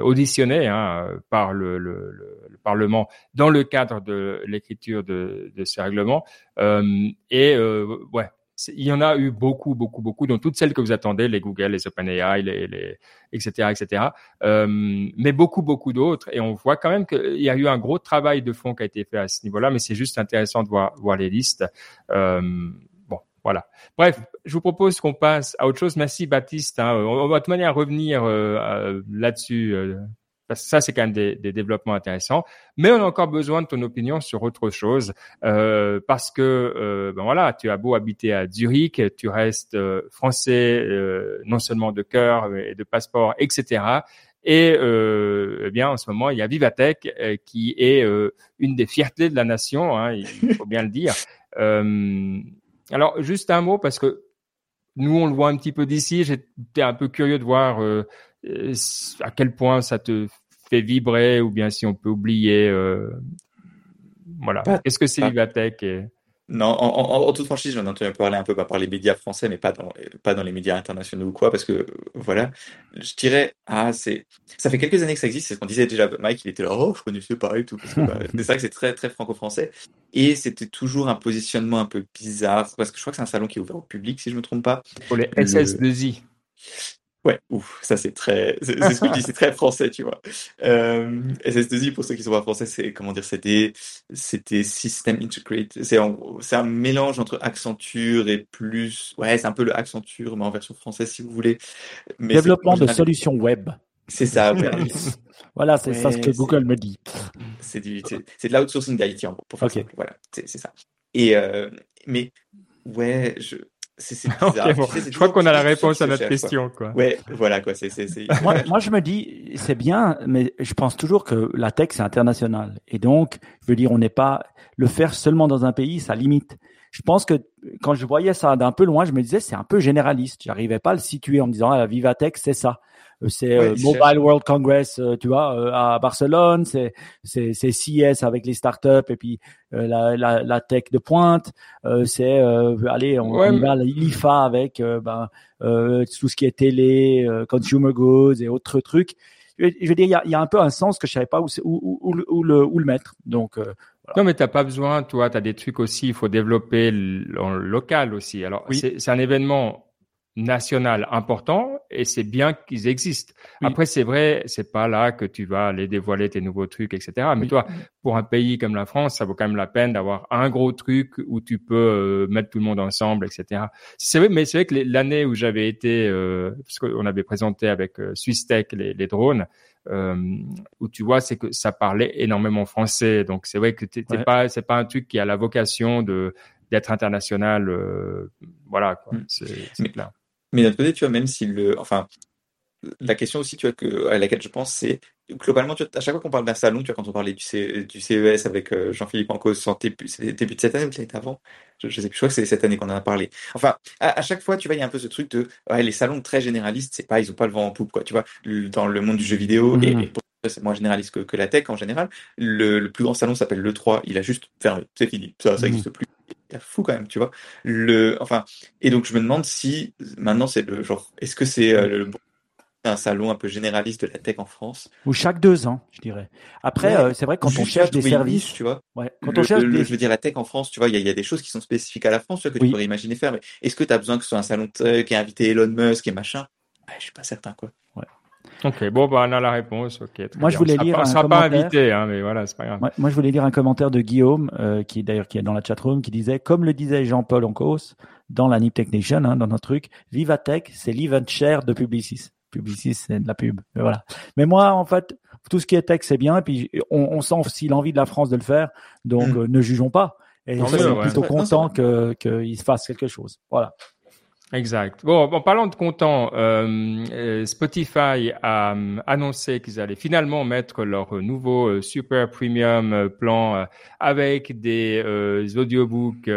auditionnées hein, par le, Parlement dans le cadre de l'écriture de, de ces règlements. et ouais, il y en a eu beaucoup, beaucoup, beaucoup, dont toutes celles que vous attendez, les Google, les OpenAI, les, les etc., etc. Euh, mais beaucoup, beaucoup d'autres. Et on voit quand même qu'il y a eu un gros travail de fond qui a été fait à ce niveau-là. Mais c'est juste intéressant de voir, voir les listes. Euh, bon, voilà. Bref, je vous propose qu'on passe à autre chose. Merci Baptiste. Hein. On, va de manière revenir euh, là-dessus euh, parce que ça, c'est quand même des, des, développements intéressants. Mais on a encore besoin de ton opinion sur autre chose, euh, parce que euh, ben voilà, tu as beau habiter à Zurich, tu restes euh, français, euh, non seulement de cœur et de passeport, etc. Et eh bien, en ce moment, il y a Vivatech qui est une des fiertés de la nation, hein, il faut bien le dire. alors, juste un mot, parce que nous, on le voit un petit peu d'ici. J'étais un peu curieux de voir euh, à quel point ça te fait vibrer ou bien si on peut oublier. Euh, voilà. Est-ce que c'est Vivatech et... Non, en, toute franchise, j'en ai entendu parler un peu par les médias français, mais pas dans, pas dans les médias internationaux ou quoi, parce que voilà, je dirais, ah, c'est, ça fait quelques années que ça existe, c'est ce qu'on disait déjà, Mike, il était là, oh, je connaissais pas et tout, bah, c'est vrai que c'est très, très franco-français, et c'était toujours un positionnement un peu bizarre, parce que je crois que c'est un salon qui est ouvert au public, si je me trompe pas. Pour les SS2I. Ouais, ouf, ça c'est très, c'est ce que je dis, c'est très français, tu vois. Euh, SS2I, pour ceux qui sont pas français, c'est, comment dire, c'était, c'était System Integrate. C'est, c'est un mélange entre Accenture et plus, ouais, c'est un peu le Accenture, mais en version française, si vous voulez. Mais Développement de solutions web. C'est ça, ouais. voilà, c'est ça ce que Google me dit. C'est du, c'est, de l'outsourcing d'IT, en gros, pour faire okay. Voilà, c'est, c'est ça. Et, euh, mais, ouais, je, c'est je crois qu'on a la réponse à notre question. Quoi. Ouais, voilà quoi. C'est, moi, moi, je me dis, c'est bien, mais je pense toujours que la tech c'est international, et donc, je veux dire, on n'est pas le faire seulement dans un pays, ça limite. Je pense que quand je voyais ça d'un peu loin, je me disais c'est un peu généraliste. J'arrivais pas à le situer en me disant ah, la Vivatech c'est ça. Euh, c'est euh, Mobile World Congress, euh, tu vois, à Barcelone, c'est c'est c'est CES avec les startups et puis la, la, la tech de pointe, c'est allez on, on va à l'IFA avec ben tout ce qui est télé, consumer goods et autres trucs. Je veux dire, il y a, y a, un peu un sens que je savais pas où, où, où, où le, où le mettre. Donc, Non, mais t'as pas besoin, toi, tu as des trucs aussi, il faut développer le, local aussi. Alors, oui. c'est un événement national important et c'est bien qu'ils existent. Après, c'est vrai, c'est pas là que tu vas aller dévoiler tes nouveaux trucs, etc. Mais toi, pour un pays comme la France, ça vaut quand même la peine d'avoir un gros truc où tu peux euh, mettre tout le monde ensemble, etc. C'est vrai, mais c'est vrai que l'année où j'avais été, euh, parce qu'on avait présenté avec euh, Tech les, les drones, euh, où tu vois, c'est que ça parlait énormément français. Donc c'est vrai que t'es pas, c'est pas un truc qui a la vocation de d'être international. Euh, voilà, quoi. Mm. C'est clair. Mais d'un côté, tu vois, même si le, enfin, la question aussi, tu vois, que, à laquelle je pense, c'est globalement, tu vois, à chaque fois qu'on parle d'un salon, tu vois, quand on parlait du, du CES avec euh, Jean-Philippe Ancos, c'était début de cette année ou c'était avant je, je, sais plus, je crois que c'est cette année qu'on en a parlé. Enfin, à, chaque fois, tu vois, il y a un peu ce truc de, ouais, les salons très généralistes, c'est pas, ils ont pas le vent en poupe, quoi, tu vois, dans le monde du jeu vidéo, et, mmh. c'est moins généraliste que, que, la tech en général. Le, le plus grand salon s'appelle l'E3, il a juste fermé, c'est fini, ça, ça n'existe mmh. plus fou quand même, tu vois. Le, enfin, et donc je me demande si maintenant c'est le genre, est-ce que c'est euh, le, un salon un peu généraliste de la tech en France? Ou chaque deux ans, je dirais. Après, euh, c'est vrai quand on cherche des services, tu vois. Ouais, quand on cherche, je veux dire la tech en France, tu vois, il y, y, a des choses qui sont spécifiques à la France, tu vois, que tu pourrais imaginer faire. Mais est-ce que tu as besoin que ce soit un salon qui ait invité Elon Musk et machin? Je Je suis pas certain, quoi. Ouais. Ok, bon, bah, on a la réponse. Okay, moi, je voulais lire. On ne sera pas invité, hein, mais voilà, c'est pas grave. Moi, moi, je voulais lire un commentaire de Guillaume, euh, qui d'ailleurs qui est dans la chatroom, qui disait, comme le disait Jean-Paul Oncos dans la Nip Technician, hein, dans notre truc, Vivatech, c'est l'event share de Publicis. Publicis, c'est de la pub. Mais voilà. Mais moi, en fait, tout ce qui est tech, c'est bien. Et puis, on, on sent aussi l'envie de la France de le faire. Donc, mm. euh, ne jugeons pas. Et je suis plutôt content que qu'il se fasse quelque chose. Voilà. Exact. Bon, en parlant de content, euh, euh, Spotify a euh, annoncé qu'ils allaient finalement mettre leur nouveau super premium plan avec des audiobooks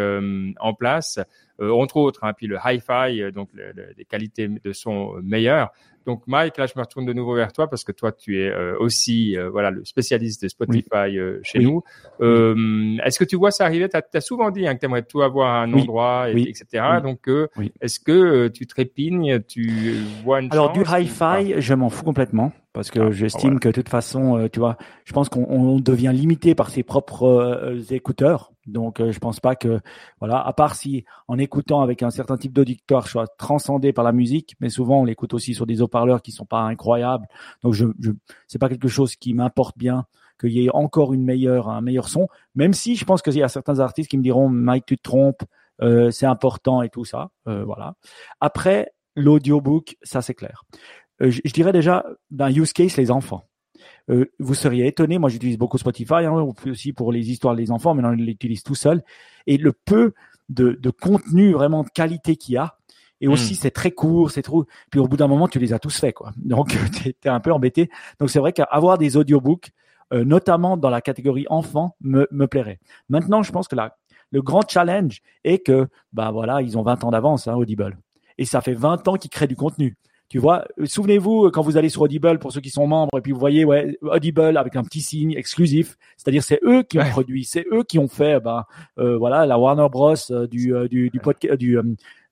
en place, entre autres, hein, puis le hi-fi, donc le, le, des qualités de son meilleures. Donc Mike, là je me retourne de nouveau vers toi parce que toi tu es euh, aussi euh, voilà le spécialiste de Spotify oui. euh, chez oui. nous. Est-ce que tu vois ça arriver? Tu as, souvent dit hein, que tu aimerais tout avoir à un endroit, et, etc. Donc est-ce que tu trépignes Tu vois une Alors chance, du hi-fi, je m'en fous complètement parce que j'estime que de toute façon, euh, tu vois, je pense qu'on devient limité par ses propres euh, écouteurs. Donc, euh, je pense pas que, voilà, à part si en écoutant avec un certain type d'auditoire, je sois transcendé par la musique, mais souvent on l'écoute aussi sur des haut-parleurs qui sont pas incroyables. Donc, je, je c'est pas quelque chose qui m'importe bien qu'il y ait encore une meilleure, un meilleur son, même si je pense qu'il y a certains artistes qui me diront, Mike, tu te trompes, c'est important et tout ça, voilà. Après, l'audiobook, ça c'est clair. Euh, je, dirais déjà d'un use case les enfants. Euh, vous seriez étonné, moi j'utilise beaucoup Spotify, hein, aussi pour les histoires des enfants, mais on l'utilise tout seul. Et le peu de, de contenu vraiment de qualité qu'il y a, et aussi hmm. c'est très court, c'est trop. Puis au bout d'un moment, tu les as tous faits, quoi. Donc tu es, un peu embêté. Donc c'est vrai qu'avoir des audiobooks, euh, notamment dans la catégorie enfant, me, me plairait. Maintenant, je pense que la, le grand challenge est que, bah voilà, ils ont 20 ans d'avance, hein, Audible. Et ça fait 20 ans qu'ils créent du contenu. Tu vois, euh, souvenez-vous euh, quand vous allez sur Audible pour ceux qui sont membres et puis vous voyez ouais Audible avec un petit signe exclusif, c'est-à-dire c'est eux qui ont produit, c'est eux qui ont fait ben euh, voilà la Warner Bros du du du, podcast, du,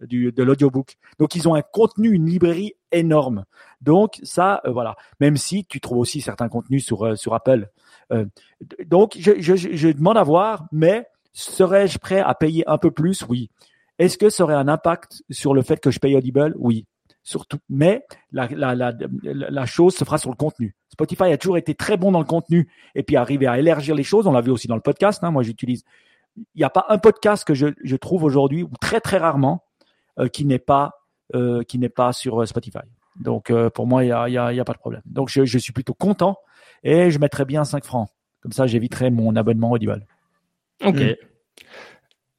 du de l'audiobook. Donc ils ont un contenu, une librairie énorme. Donc ça voilà, même si tu trouves aussi certains contenus sur sur Apple. donc je, je, je demande à voir, mais serais-je prêt à payer un peu plus? Oui. Est-ce que ça aurait un impact sur le fait que je paye Audible? Oui surtout. Mais la, la, la, la, chose se fera sur le contenu. Spotify a toujours été très bon dans le contenu et puis arriver à élargir les choses. On l'a vu aussi dans le podcast. Hein. Moi, j'utilise. Il n'y a pas un podcast que je, je trouve aujourd'hui ou très très rarement euh, qui n'est pas euh, qui n'est pas sur euh, Spotify. Donc euh, pour moi, il y a, y, a, y a pas de problème. Donc je, je suis plutôt content et je mettrais bien 5 francs. Comme ça, j'éviterai mon abonnement Audible. Ok. Mm.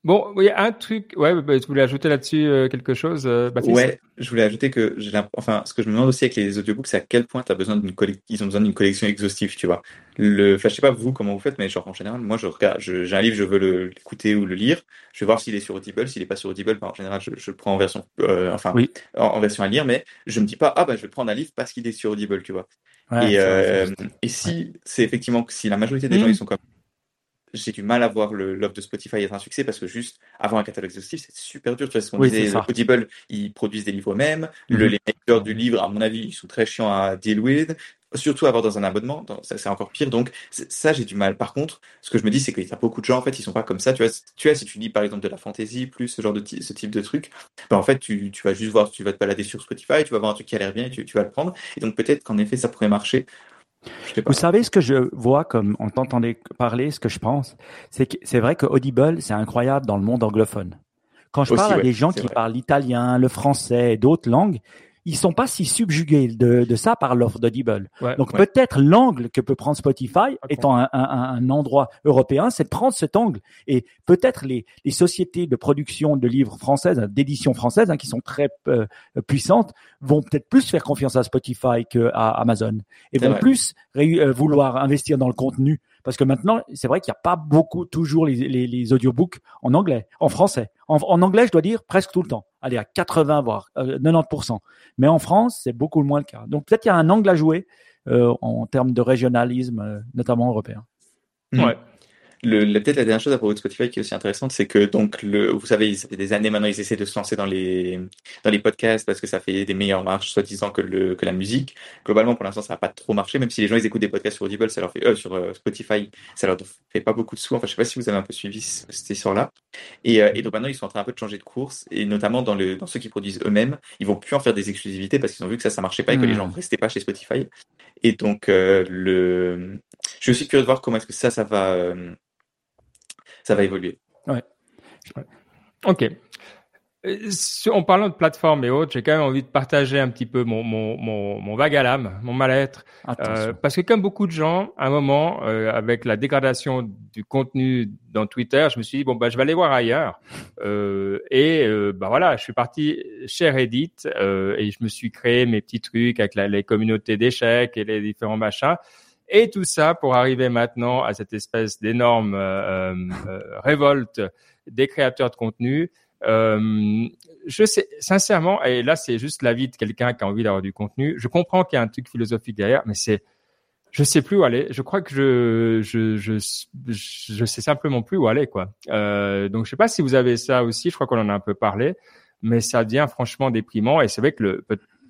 Bon, il y a un truc. Ouais, bah, tu voulais ajouter là-dessus euh, quelque chose, euh, Baptiste Ouais, je voulais ajouter que j'ai enfin, ce que je me demande aussi avec les audiobooks, c'est à quel point as besoin d'une ils ont besoin d'une collection exhaustive, tu vois. Le, enfin, je sais pas vous comment vous faites, mais genre en général, moi, je regarde, j'ai un livre, je veux l'écouter ou le lire, je vais voir s'il est sur Audible, s'il est pas sur Audible, bah, en général, je, je, le prends en version, euh, enfin, oui. en, version à lire, mais je me dis pas, ah bah, je vais prendre un livre parce qu'il est sur Audible, tu vois. Ouais, et, euh, et si c'est effectivement que si la majorité des gens mmh. ils sont comme j'ai du mal à voir l'offre de Spotify être un succès parce que juste avoir un catalogue exhaustif, c'est super dur. Tu vois, ce qu'on disait, Audible, ils produisent des livres eux-mêmes. Mm -hmm. Les makers du livre, à mon avis, ils sont très chiants à deal with. Surtout avoir dans un abonnement, ça c'est encore pire. Donc ça, j'ai du mal. Par contre, ce que je me dis, c'est qu'il y a beaucoup de gens en fait, ils sont pas comme ça. Tu vois, tu vois, si tu lis par exemple de la fantasy plus ce genre de ce type de truc, ben, en fait, tu, tu vas juste voir, tu vas te balader sur Spotify, tu vas voir un truc qui a l'air bien, et tu, tu vas le prendre. Et donc peut-être qu'en effet, ça pourrait marcher vous savez ce que je vois comme on t'entendait parler, ce que je pense, c'est que c'est vrai que Audible, c'est incroyable dans le monde anglophone. Quand je parle à des gens qui parlent l'italien, le français et d'autres langues, ils sont pas si subjugués de, de ça par l'offre d'Audible. Donc peut-être l'angle que peut prendre Spotify, étant un, un, un, endroit européen, c'est de prendre cet angle. Et peut-être les, les sociétés de production de livres françaises, d'édition française, hein, qui sont très euh, puissantes, vont peut-être plus faire confiance à Spotify qu'à Amazon et vont plus euh, vouloir investir dans le contenu parce que maintenant, c'est vrai qu'il n'y a pas beaucoup, toujours les, les, les, audiobooks en anglais, en français. En, en, anglais, je dois dire presque tout le temps. Allez, à 80, voire 90%. Euh, Mais en France, c'est beaucoup moins le cas. Donc peut-être qu'il y a un angle à jouer euh, en termes de régionalisme, euh, notamment européen. Ouais. Peut-être la dernière chose à propos de Spotify qui est aussi intéressante, c'est que donc le, vous savez, ça fait des années maintenant, ils essaient de se lancer dans les dans les podcasts parce que ça fait des meilleures marches, soi-disant que le que la musique. Globalement, pour l'instant, ça n'a pas trop marché, même si les gens ils écoutent des podcasts sur Audible, ça leur fait euh, sur euh, Spotify, ça leur fait pas beaucoup de sous. Enfin, je sais pas si vous avez un peu suivi cette histoire-là. Et, euh, et donc maintenant, ils sont en train un peu de changer de course, et notamment dans le dans ceux qui produisent eux-mêmes, ils vont plus en faire des exclusivités parce qu'ils ont vu que ça ça marchait pas et que les gens restaient pas chez Spotify. Et donc euh, le, je suis curieux de voir comment est-ce que ça ça va euh, ça va évoluer. Ouais. Ok. Euh, en parlant de plateforme et autres, j'ai quand même envie de partager un petit peu mon, mon, mon, mon vague à l'âme, mon mal-être. Euh, parce que comme beaucoup de gens, à un moment, euh, avec la dégradation du contenu dans Twitter, je me suis dit, bon, bah, je vais aller voir ailleurs. Euh, et bah, voilà, je suis parti chez Reddit et je me suis créé mes petits trucs avec la, les communautés d'échecs et les différents machins. Et tout ça pour arriver maintenant à cette espèce d'énorme euh, euh, révolte des créateurs de contenu. Euh, je sais sincèrement, et là c'est juste l'avis de quelqu'un qui a envie d'avoir du contenu. Je comprends qu'il y a un truc philosophique derrière, mais c'est je sais plus où aller. Je crois que je je je je sais simplement plus où aller quoi. Euh, donc je sais pas si vous avez ça aussi. Je crois qu'on en a un peu parlé, mais ça devient franchement déprimant. Et c'est vrai que le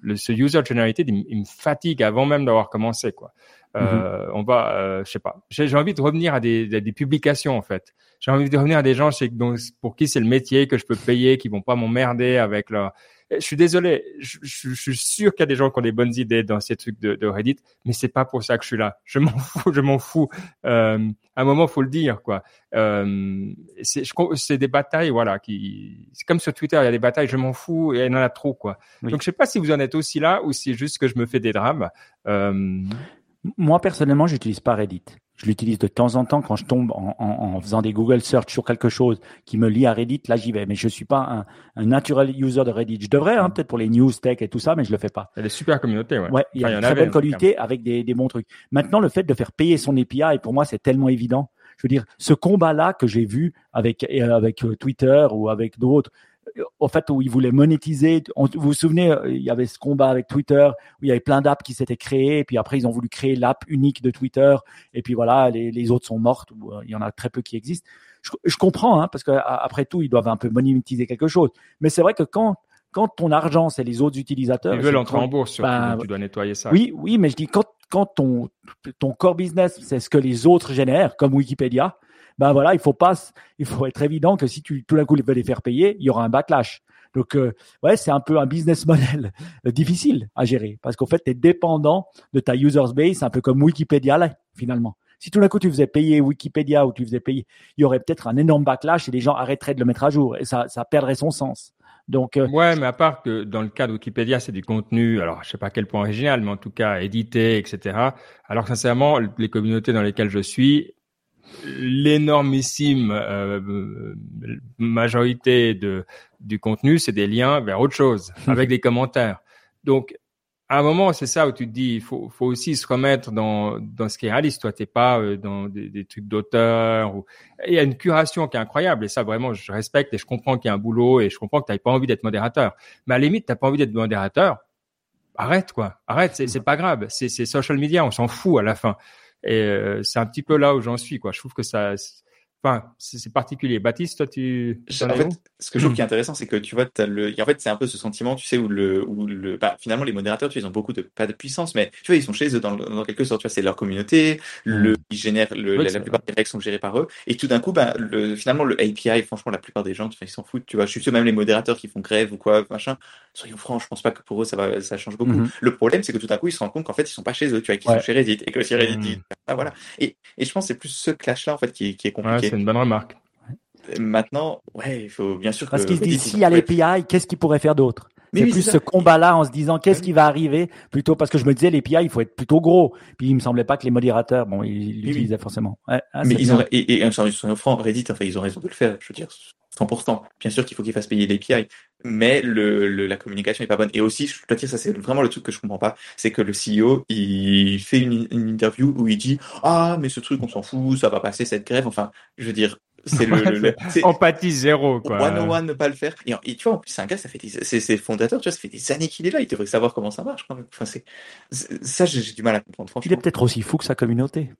le, ce user generated, il, me fatigue avant même d'avoir commencé, quoi. Euh, On va, euh, je sais pas. J'ai envie de revenir à des, des, publications en fait. J'ai envie de revenir à des gens donc, pour qui c'est le métier que je peux payer, qui vont pas m'emmerder avec leur. Je suis désolé. Je, je, je suis sûr qu'il y a des gens qui ont des bonnes idées dans ces trucs de, de Reddit, mais c'est pas pour ça que je suis là. Je m'en fous. Je m'en fous. Euh, à un moment, faut le dire, quoi. Euh, c'est des batailles, voilà. Qui, c'est comme sur Twitter, il y a des batailles. Je m'en fous et il y en a trop, quoi. Donc, je sais pas si vous en êtes aussi là ou si c'est juste que je me fais des drames. Euh, moi, personnellement, j'utilise pas Reddit. Je l'utilise de temps en temps quand je tombe en, en, en, faisant des Google Search sur quelque chose qui me lie à Reddit. Là, j'y vais. Mais je suis pas un, un natural user de Reddit. Je devrais, hein, peut-être pour les news tech et tout ça, mais je le fais pas. Il y a des super communautés, ouais. Ouais, il y a une très belle communauté avec des, des bons trucs. Maintenant, le fait de faire payer son API, pour moi, c'est tellement évident. Je veux dire, ce combat-là que j'ai vu avec avec euh, Twitter ou avec d'autres, au fait où ils voulaient monétiser. vous vous souvenez, euh, il y avait ce combat avec Twitter où il y avait plein d'apps qui s'étaient créées, et puis après ils ont voulu créer l'app unique de Twitter, et puis voilà, les, les autres sont mortes, ou euh, il y en a très peu qui existent. Je, je comprends, hein, parce que après tout, ils doivent un peu monétiser quelque chose. Mais c'est vrai que quand quand ton argent c'est les autres utilisateurs, ils veulent entrer en bourse, surtout, ben, tu dois nettoyer ça. Oui, oui, mais je dis quand quand ton ton core business c'est ce que les autres génèrent, comme Wikipédia, ben voilà, il faut pas, il faut être évident que si tu tout d'un coup veux les faire payer, il y aura un backlash. Donc euh, ouais, c'est un peu un business model euh, difficile à gérer parce qu'en fait, tu es dépendant de ta user base, un peu comme Wikipédia là, finalement. Si tout d'un coup tu faisais payer Wikipédia ou tu faisais payer, il y aurait peut-être un énorme backlash et les gens arrêteraient de le mettre à jour et ça, ça perdrait son sens. Donc euh, ouais, mais à part que dans le cas de Wikipédia, c'est du contenu, alors je sais pas quel point original, mais en tout cas édité, etc. Alors sincèrement, les communautés dans lesquelles je suis, l'énormissime euh, majorité de du contenu, c'est des liens vers autre chose, avec des commentaires. Donc, à un moment, c'est ça où tu te dis, il faut, faut aussi se remettre dans, dans ce qui est réaliste. Toi, t'es pas euh, dans des, des trucs d'auteur. Ou... Il y a une curation qui est incroyable et ça, vraiment, je respecte et je comprends qu'il y a un boulot et je comprends que t'as pas envie d'être modérateur. Mais à la limite, t'as pas envie d'être modérateur. Arrête, quoi. Arrête, c'est pas grave. C'est social media, on s'en fout à la fin. Et euh, c'est un petit peu là où j'en suis, quoi. Je trouve que ça, Enfin, c'est particulier. Baptiste, toi, tu. En fait, ce que je trouve qui est intéressant, c'est que tu vois, as le. En fait, c'est un peu ce sentiment, tu sais, où le, où le. Bah, finalement, les modérateurs, tu vois, ils ont beaucoup de pas de puissance, mais tu vois, ils sont chez eux dans, dans quelque sorte. Tu vois, c'est leur communauté. Le, mm. ils génèrent le, la, plupart des règles sont gérées par eux. Et tout d'un coup, bah, le, finalement, le API, franchement, la plupart des gens, ils s'en foutent. Tu vois, je suis sûr même les modérateurs qui font grève ou quoi, machin. Soyons francs, je pense pas que pour eux ça va, ça change beaucoup. Mm-hmm. Le problème, c'est que tout d'un coup, ils se rendent compte qu'en fait, ils sont pas chez eux. Tu vois, qu'ils sont chez Reddit et que si Reddit, dit, ah, voilà. Et, et je pense que c'est plus ce clash-là en fait qui, qui est compliqué. C'est une bonne remarque. Maintenant, ouais, il faut bien sûr Parce qu'ils se disent, s'il y a l'API, qu'est-ce qu'ils pourraient faire d'autre c'est plus ce combat-là en se disant qu'est-ce qui va arriver plutôt parce que je me disais l'API il faut être plutôt gros. Puis il me semblait pas que les modérateurs bon ils l'utilisaient forcément. Ouais, ah, mais ils ont et, et, et Reddit enfin ils ont raison de le faire je veux dire 100% bien sûr qu'il faut qu'ils fassent payer l'API mais le, le, la communication est pas bonne et aussi je dois dire ça c'est vraiment le truc que je comprends pas c'est que le CEO il fait une, une interview où il dit ah mais ce truc on s'en fout ça va passer cette grève enfin je veux dire c'est le, le, empathie zéro quoi. One on one ne pas le faire. Et, et tu vois en plus c'est un gars ça fait c'est c'est fondateur tu vois ça fait des années qu'il est là il devrait savoir comment ça marche quand même. Enfin c'est ça j'ai du mal à comprendre franchement. Il est peut-être aussi fou que sa communauté.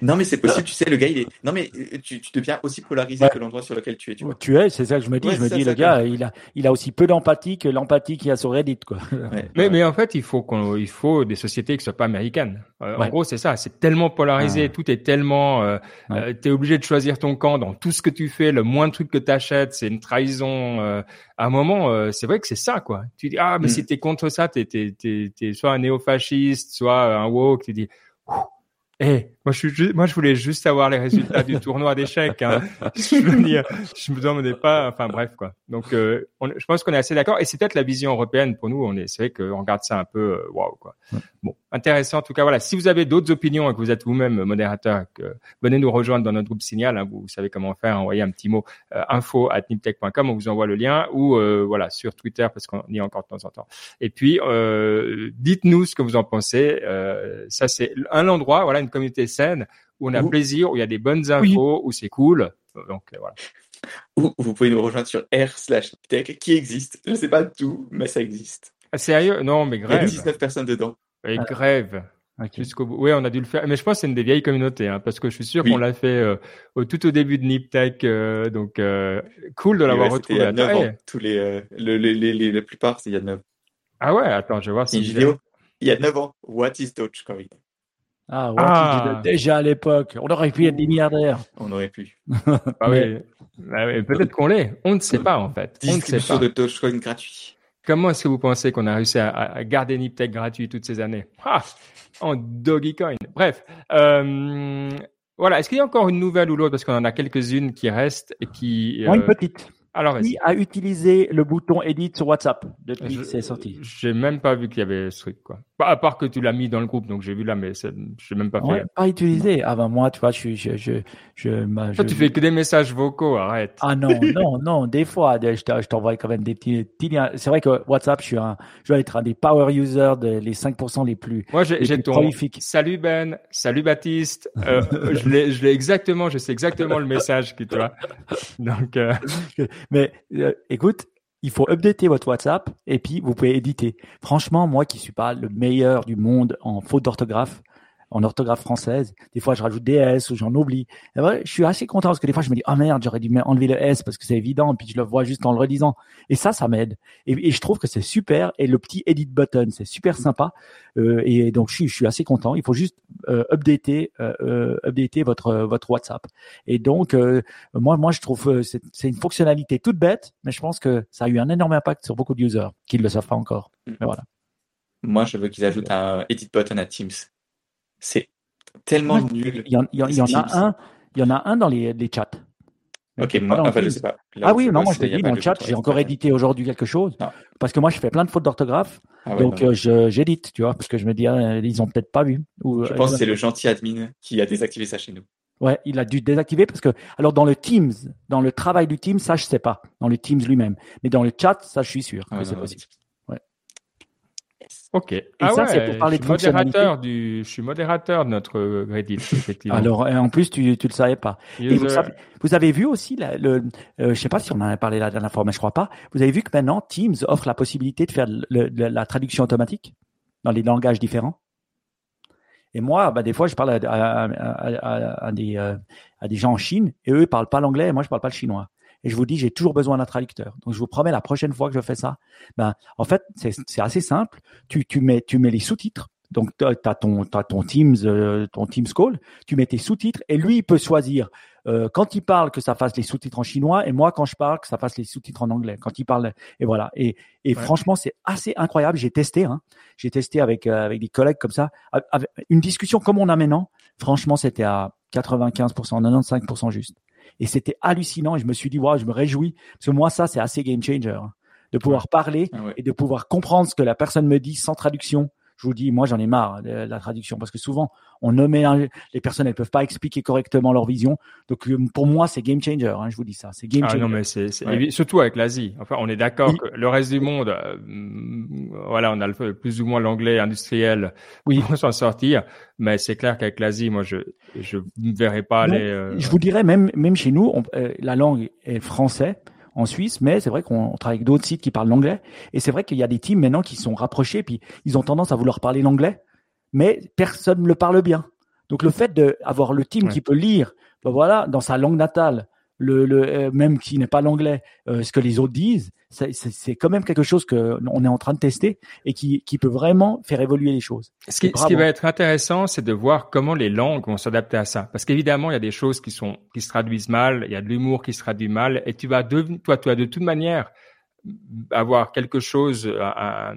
Non, mais c'est possible, tu sais, le gars, il est. Non, mais euh, tu, tu deviens aussi polarisé que l'endroit sur lequel tu es. Tu, vois. tu es, c'est ça que je me dis. je me dis, le gars, il a, il a aussi peu d'empathie que l'empathie qu'il y a sur Reddit, quoi. mais, mais en fait, il faut qu'on, il faut des sociétés qui soient pas américaines. Euh, en gros, c'est ça. C'est tellement polarisé, tout est tellement. Euh, euh T'es obligé de choisir ton camp dans tout ce que tu fais. Le moins de trucs que t'achètes, c'est une trahison. à un moment, c'est vrai que c'est ça, quoi. Tu dis ah, mais mm. si t'es contre ça, t'es, t'es, t'es, soit un néo-fasciste, soit un woke. Tu dis. Eh, moi, je suis moi, je voulais juste savoir les résultats du tournoi d'échecs. Hein. Je veux dire, je me demandais pas. Enfin, bref, quoi. Donc, euh, je pense qu'on est assez d'accord. Et c'est peut-être la vision européenne pour nous. On est, c'est vrai qu'on regarde ça un peu, euh, waouh, quoi. Bon, intéressant. En tout cas, voilà. Si vous avez d'autres opinions et que vous êtes vous-même modérateur, que, venez nous rejoindre dans notre groupe Signal. Hein. vous, savez comment faire. Envoyez un petit mot euh, info at niptech.com. On vous envoie le lien ou euh, voilà sur Twitter parce qu'on y est encore de temps en temps. Et puis, dites-nous ce que vous en pensez. ça, c'est un endroit, voilà, une communauté saine, où on a plaisir, où il y a des bonnes infos, où c'est cool. Donc euh, voilà. Ou vous pouvez nous rejoindre sur r slash tech qui existe. Je ne sais pas tout, mais ça existe. Ah, sérieux? Non, mais grève. Il y a 19 personnes dedans. Et grève. Jusqu'au bout. Oui, on a dû le faire. Mais je pense que c'est une des vieilles communautés, hein, parce que je suis sûr qu'on l'a fait euh, au, tout au début de NipTech. Euh, donc, cool de l'avoir retrouvé. Il y a 9 ans. Tous les, la plupart, c'est il y a 9 Ah ouais, attends, je vais voir si une vidéo il y a 9 ans. What is Dogecoin? Ah, ouais, Ah. déjà à l'époque. On aurait pu être des milliardaires. On aurait pu. Ah oui. Ah oui, Peut-être qu'on l'est. On ne sait pas en fait. On ne sait pas. de Dogecoin gratuit. Comment est-ce que vous pensez qu'on a réussi à, à garder Niptech gratuit toutes ces années? Ah, En Dogecoin. Bref. Euh, voilà. Est-ce qu'il y a encore une nouvelle ou l'autre? Parce qu'on en a quelques-unes qui restent et qui. Moi, une euh, petite. Alors. Qui a utilisé le bouton Edit sur WhatsApp depuis Je- que c'est sorti J'ai même pas vu qu'il y avait ce truc, quoi. Bah, à part que tu l'as mis dans le groupe, donc j'ai vu là, mais j'ai même pas fait. Ouais, pas utilisé. Ah ben moi, tu vois, je je, je, je, ma- Toi, je- tu fais que des messages vocaux, arrête. Ah non, non, non. Des fois, je t'en- je t'envoie quand même des petits, petits liens. C'est vrai que WhatsApp, je suis un, je dois être un des power users, de, les 5% les plus. Moi, j'ai ton prolifiques. salut Ben, salut Baptiste. Euh, je l'ai, je l'ai exactement, je sais exactement le message que tu as. Donc, euh, Mais euh, écoute, il faut updater votre WhatsApp et puis vous pouvez éditer. Franchement, moi qui suis pas le meilleur du monde en faute d'orthographe, en orthographe française, des fois je rajoute des S ou j'en oublie. Et je suis assez content parce que des fois je me dis oh merde j'aurais dû enlever le S parce que c'est évident puis je le vois juste en le redisant. Et ça, ça m'aide. Et, et je trouve que c'est super. Et le petit edit button, c'est super sympa. Euh, et donc je suis, je suis assez content. Il faut juste euh, updater, euh, euh, updater votre euh, votre WhatsApp. Et donc euh, moi, moi, je trouve c'est c'est une fonctionnalité toute bête, mais je pense que ça a eu un énorme impact sur beaucoup de users qui ne le savent pas encore. Mm. Mais voilà. Moi, je veux qu'ils ajoutent un edit button à Teams. C'est tellement nul. Il y en, il y a un, il y en a un dans les, les chats. Ok, moi, enfin, je sais pas. Là Ah oui, non, moi je dis pas dans le chat, j'ai encore édité aujourd'hui quelque chose Ah. parce que moi je fais plein de fautes d'orthographe, Ah ouais, donc non. euh, j'édite, tu vois, parce que je me dis ah, ils ont peut-être pas vu. Ou, Je euh, pense que c'est le gentil admin qui a désactivé ça chez nous. Ouais, il a dû désactiver parce que alors dans le Teams, dans le travail du Teams, ça je sais pas, dans le Teams lui-même, mais dans le chat, ça je suis sûr que Ah, c'est non, possible. Ok. Et ça, c'est pour parler je de suis modérateur du, je suis modérateur de notre euh, Reddit, effectivement. Alors en plus tu tu le savais pas. Et vous, User- savez- vous avez vu aussi, la- le, euh, je sais pas si on en a parlé la dernière fois, mais je crois pas. Vous avez vu que maintenant Teams offre la possibilité de faire le- le- la traduction automatique dans les langages différents? Et moi, bah, des fois, je parle à, à- à- à- à des, euh, à des gens en Chine et eux ils parlent pas l'anglais et moi je parle pas le chinois. Et je vous dis, j'ai toujours besoin d'un traducteur. Donc je vous promets, la prochaine fois que je fais ça, ben en fait c'est assez simple. Tu tu mets tu mets les sous-titres. Donc tu as ton t'as ton Teams euh, ton Teams call, tu mets tes sous-titres et lui il peut choisir euh, quand il parle que ça fasse les sous-titres en chinois et moi quand je parle que ça fasse les sous-titres en anglais. Quand il parle et voilà. Et, et Ouais. franchement c'est assez incroyable. J'ai testé, hein. j'ai testé avec euh, avec des collègues comme ça, avec une discussion comme on a maintenant. Franchement c'était à 95%, 95% juste. Et c'était hallucinant et je me suis dit waouh je me réjouis parce que moi ça c'est assez game changer hein, de pouvoir parler Ah ouais. et de pouvoir comprendre ce que la personne me dit sans traduction. Je vous dis, moi j'en ai marre de la traduction parce que souvent on nommait un- les personnes, elles peuvent pas expliquer correctement leur vision. Donc euh, pour moi c'est game changer. hein, je vous dis ça, c'est game Ah changer. non, mais c'est c'est Ouais. surtout avec l'Asie. Enfin, on est d'accord Oui. que le reste du monde, euh, mm, voilà, on a le, plus ou moins l'anglais industriel Oui. pour s'en sortir. Mais c'est clair qu'avec l'Asie, moi, je je ne verrais pas Non, aller. euh, Je vous dirais même même chez nous, on- euh, la langue est français en Suisse, mais c'est vrai qu'on on travaille avec d'autres sites qui parlent l'anglais. Et c'est vrai qu'il y a des teams maintenant qui sont rapprochés, puis ils ont tendance à vouloir parler l'anglais, mais personne ne le parle bien. Donc le fait d'avoir le team Ouais. qui peut lire, ben voilà, dans sa langue natale, le, le euh, même qui n'est pas l'anglais, euh, ce que les autres disent, c'est- quand même quelque chose que on est en train de tester et qui, qui peut vraiment faire évoluer les choses. Ce qui, ce Bravo. qui va être intéressant, c'est de voir comment les langues vont s'adapter à ça. Parce qu'évidemment, il y a des choses qui sont qui se traduisent mal, il y a de l'humour qui se traduit mal, et tu vas de, toi, toi, de toute manière avoir quelque chose à-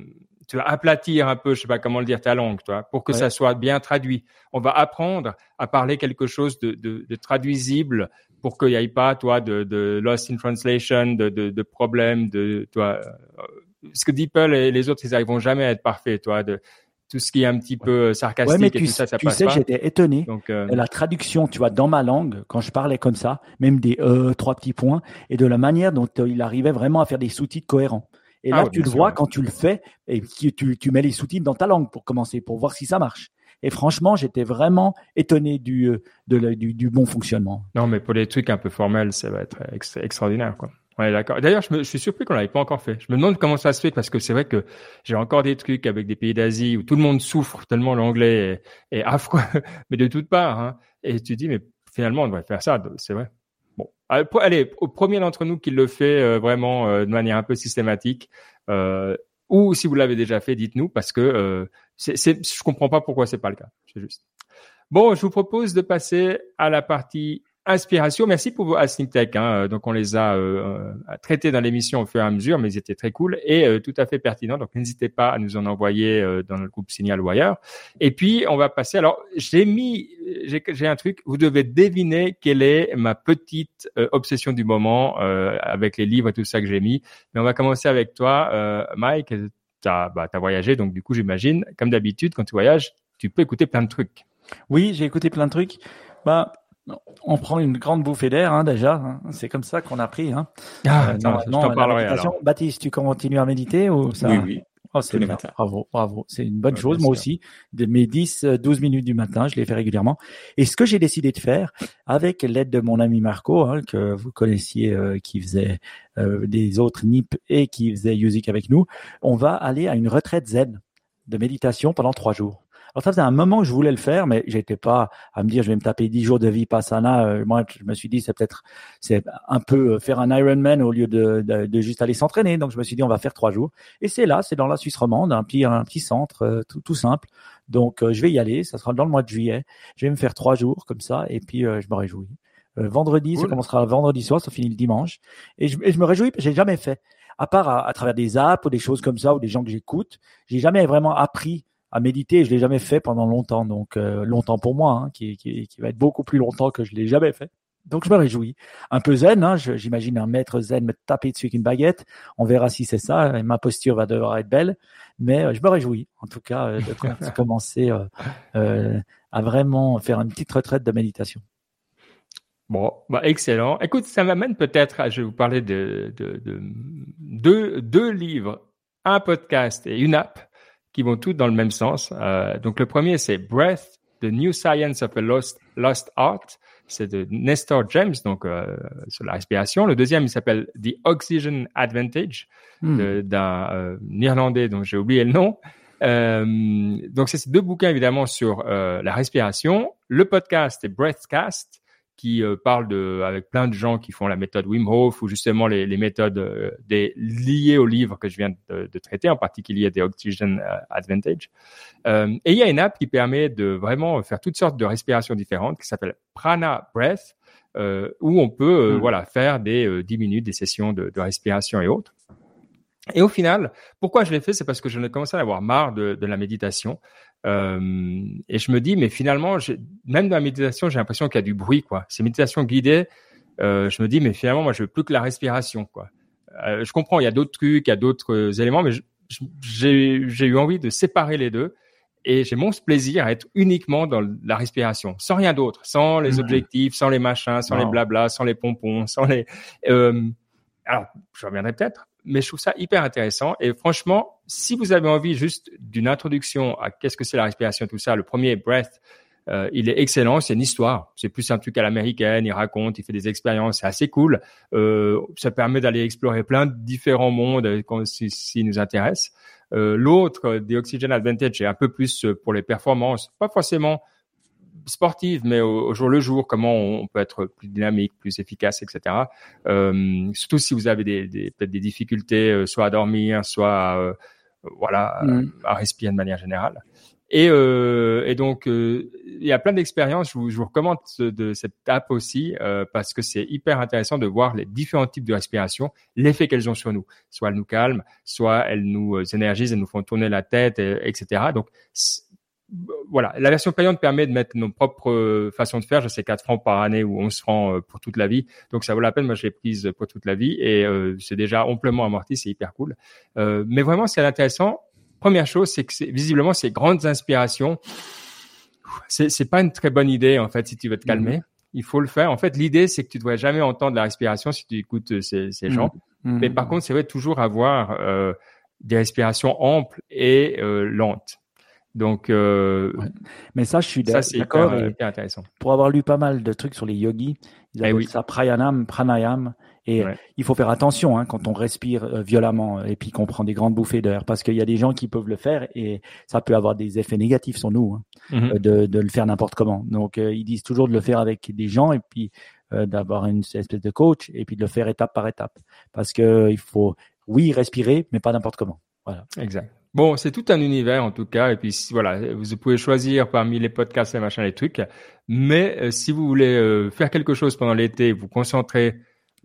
tu vas aplatir un peu, je sais pas comment le dire, ta langue, toi, pour que Ouais. ça soit bien traduit. On va apprendre à parler quelque chose de, de, de traduisible pour qu'il n'y ait pas, toi, de, de lost in translation, de, de, de problèmes, de, toi, euh, parce que DeepL et les autres, ils n'arriveront jamais à être parfaits, toi, de tout ce qui est un petit peu sarcastique Ouais, mais et tu, tout ça, ça tu passe sais, j'étais étonné. Donc, euh, de la traduction, tu vois, dans ma langue, quand je parlais comme ça, même des euh, trois petits points, et de la manière dont euh, il arrivait vraiment à faire des sous-titres cohérents. Et Ah là, tu le sûr, vois quand tu le fais, et tu, tu mets les sous-titres dans ta langue pour commencer, pour voir si ça marche. Et franchement, j'étais vraiment étonné du, euh, de la- du, du bon fonctionnement. non, mais pour les trucs un peu formels, ça va être ex- extraordinaire, quoi. Ouais, d'accord. D'ailleurs, je, je suis surpris qu'on l'avait pas encore fait. Je me demande comment ça se fait parce que c'est vrai que j'ai encore des trucs avec des pays d'Asie où tout le monde souffre tellement l'anglais est, est affreux, mais de toutes parts. Hein. Et tu dis, mais finalement, on devrait faire ça. C'est vrai. Bon, allez, au premier d'entre nous qui le fait euh, vraiment euh, de manière un peu systématique, euh, Ou si vous l'avez déjà fait, dites-nous parce que c'est, c'est, je comprends pas pourquoi c'est pas le cas. C'est juste. Bon, je vous propose de passer à la partie inspiration. Merci pour vos Async Tech. Hein. Donc, on les a euh, traités dans l'émission au fur et à mesure, mais ils étaient très cool et euh, tout à fait pertinents. Donc, n'hésitez pas à nous en envoyer euh, dans le groupe Signal Wire. Et puis, on va passer. Alors, j'ai mis, j'ai, un truc. Vous devez deviner quelle est ma petite euh, obsession du moment euh, avec les livres et tout ça que j'ai mis. Mais on va commencer avec toi, Mike. T'as, bah, t'as voyagé, donc du coup, j'imagine, comme d'habitude, quand tu voyages, tu peux écouter plein de trucs. Oui, j'ai écouté plein de trucs. Bah, on prend une grande bouffée d'air hein, déjà. Hein. C'est comme ça qu'on a pris. Hein. Ah, euh, non, je t'en parlerai alors. Baptiste, tu continues à méditer ou ça Oui, oui. Oh, c'est bien. Bravo, bravo. C'est une bonne chose. Moi aussi, de mes 10, 12 minutes du matin, je les fais régulièrement. Et ce que j'ai décidé de faire, avec l'aide de mon ami Marco, hein, que vous connaissiez, euh, qui faisait euh, des autres NIP et qui faisait Music avec nous, on va aller à une retraite zen de méditation pendant trois jours. Alors ça faisait un moment que je voulais le faire, mais j'étais pas à me dire je vais me taper dix jours de vie vipassana. Euh, moi, je me suis dit c'est peut-être c'est un peu euh, faire un Ironman au lieu de, de, de juste aller s'entraîner. Donc je me suis dit on va faire trois jours. Et c'est là, c'est dans la Suisse romande, un petit un petit centre euh, tout, tout simple. Donc je vais y aller. Ça sera dans le mois de juillet. Je vais me faire trois jours comme ça, et puis je me réjouis. vendredi, ça commencera vendredi soir, ça finit le dimanche, et je, et je me réjouis. J'ai jamais fait à part à, à, travers des apps ou des choses comme ça ou des gens que j'écoute, j'ai jamais vraiment appris à méditer. Je l'ai jamais fait pendant longtemps, donc euh, longtemps pour moi, hein, qui, qui, qui, va être beaucoup plus longtemps que je l'ai jamais fait. Donc je me réjouis. Un peu zen, hein, j'imagine un maître zen me taper dessus avec une baguette. On verra si c'est ça. Et ma posture va devoir être belle, mais euh, je me réjouis, en tout cas, euh, de commencer à vraiment faire une petite retraite de méditation. Bon, bah excellent. Écoute, ça m'amène peut-être à, je vais vous parler de, de, de deux, deux livres, un podcast et une app qui vont toutes dans le même sens. Euh, donc le premier, c'est Breath, The New Science of a Lost, Lost Art. C'est de Nestor James, donc euh, sur la respiration. Le deuxième, il s'appelle The Oxygen Advantage, hmm. d'un euh, Néerlandais dont j'ai oublié le nom. Euh, donc c'est ces deux bouquins évidemment sur la respiration. Le podcast est Breathcast qui euh, parle de, avec plein de gens qui font la méthode Wim Hof ou justement les, les méthodes euh, des, liées au livre que je viens de, de traiter, en particulier des Oxygen euh, Advantage. Euh, et il y a une app qui permet de vraiment faire toutes sortes de respirations différentes qui s'appelle Prana Breath, où on peut hmm. voilà faire des 10 minutes, des sessions de, de respiration et autres. Et au final, pourquoi je l'ai fait, c'est parce que je ai commencé à avoir marre de, de la méditation. Euh, et je me dis, mais finalement, même dans la méditation, j'ai l'impression qu'il y a du bruit, quoi. Ces méditations guidées, euh, je me dis, mais finalement, moi, je veux plus que la respiration, quoi. Euh, je comprends, il y a d'autres trucs, il y a d'autres euh, éléments, mais j'ai eu envie de séparer les deux. Et j'ai mon plaisir à être uniquement dans la respiration, sans rien d'autre, sans les objectifs, sans les machins, sans les blablas, sans les pompons, sans les. Alors, je reviendrai peut-être, mais je trouve ça hyper intéressant. Et franchement, si vous avez envie juste d'une introduction à qu'est-ce que c'est la respiration, tout ça, le premier breath, euh, il est excellent. C'est une histoire. C'est plus un truc à l'américaine. Il raconte, il fait des expériences. C'est assez cool. Euh, ça permet d'aller explorer plein de différents mondes euh, s'il si, nous intéresse. L'autre, The Oxygen Advantage, est un peu plus pour les performances. Pas forcément sportive, mais au, jour le jour, comment on peut être plus dynamique, plus efficace, etc. Euh, surtout si vous avez des, des peut-être des difficultés, euh, soit à dormir, soit euh, voilà mm. à respirer de manière générale. Et, et donc, il y a plein d'expériences. Je vous, je vous recommande de cette app aussi parce que c'est hyper intéressant de voir les différents types de respiration, l'effet qu'elles ont sur nous. Soit elles nous calment, soit elles nous énergisent, elles nous font tourner la tête, etc. Donc, voilà, la version payante permet de mettre nos propres euh, façons de faire. Je sais 4 francs par année ou 11 francs euh, pour toute la vie. Donc ça vaut la peine. Moi, je l'ai prise pour toute la vie et euh, c'est déjà amplement amorti. C'est hyper cool. mais vraiment, c'est intéressant. Première chose, c'est que visiblement ces grandes inspirations, c'est pas une très bonne idée en fait si tu veux te calmer. Mhm. Il faut le faire. En fait, l'idée c'est que tu ne devrais jamais entendre la respiration si tu écoutes ces, ces gens. Mhm. Mais par contre, c'est vrai toujours avoir des respirations amples et lentes. Donc, euh, mais ça, je suis d'accord. C'est intéressant. Pour avoir lu pas mal de trucs sur les yogis, ils eh appellent ça pranayam, pranayam. Et il faut faire attention hein, quand on respire euh, violemment et puis qu'on prend des grandes bouffées d'air, parce qu'il y a des gens qui peuvent le faire et ça peut avoir des effets négatifs sur nous hein, euh, de, de, le faire n'importe comment. Donc, ils disent toujours de le faire avec des gens et puis d'avoir une espèce de coach et puis de le faire étape par étape, parce que il faut, oui, respirer, mais pas n'importe comment. Voilà. Exact. Bon, c'est tout un univers en tout cas, et puis voilà, vous pouvez choisir parmi les podcasts et machin les trucs. Mais euh, si vous voulez euh, faire quelque chose pendant l'été, vous concentrer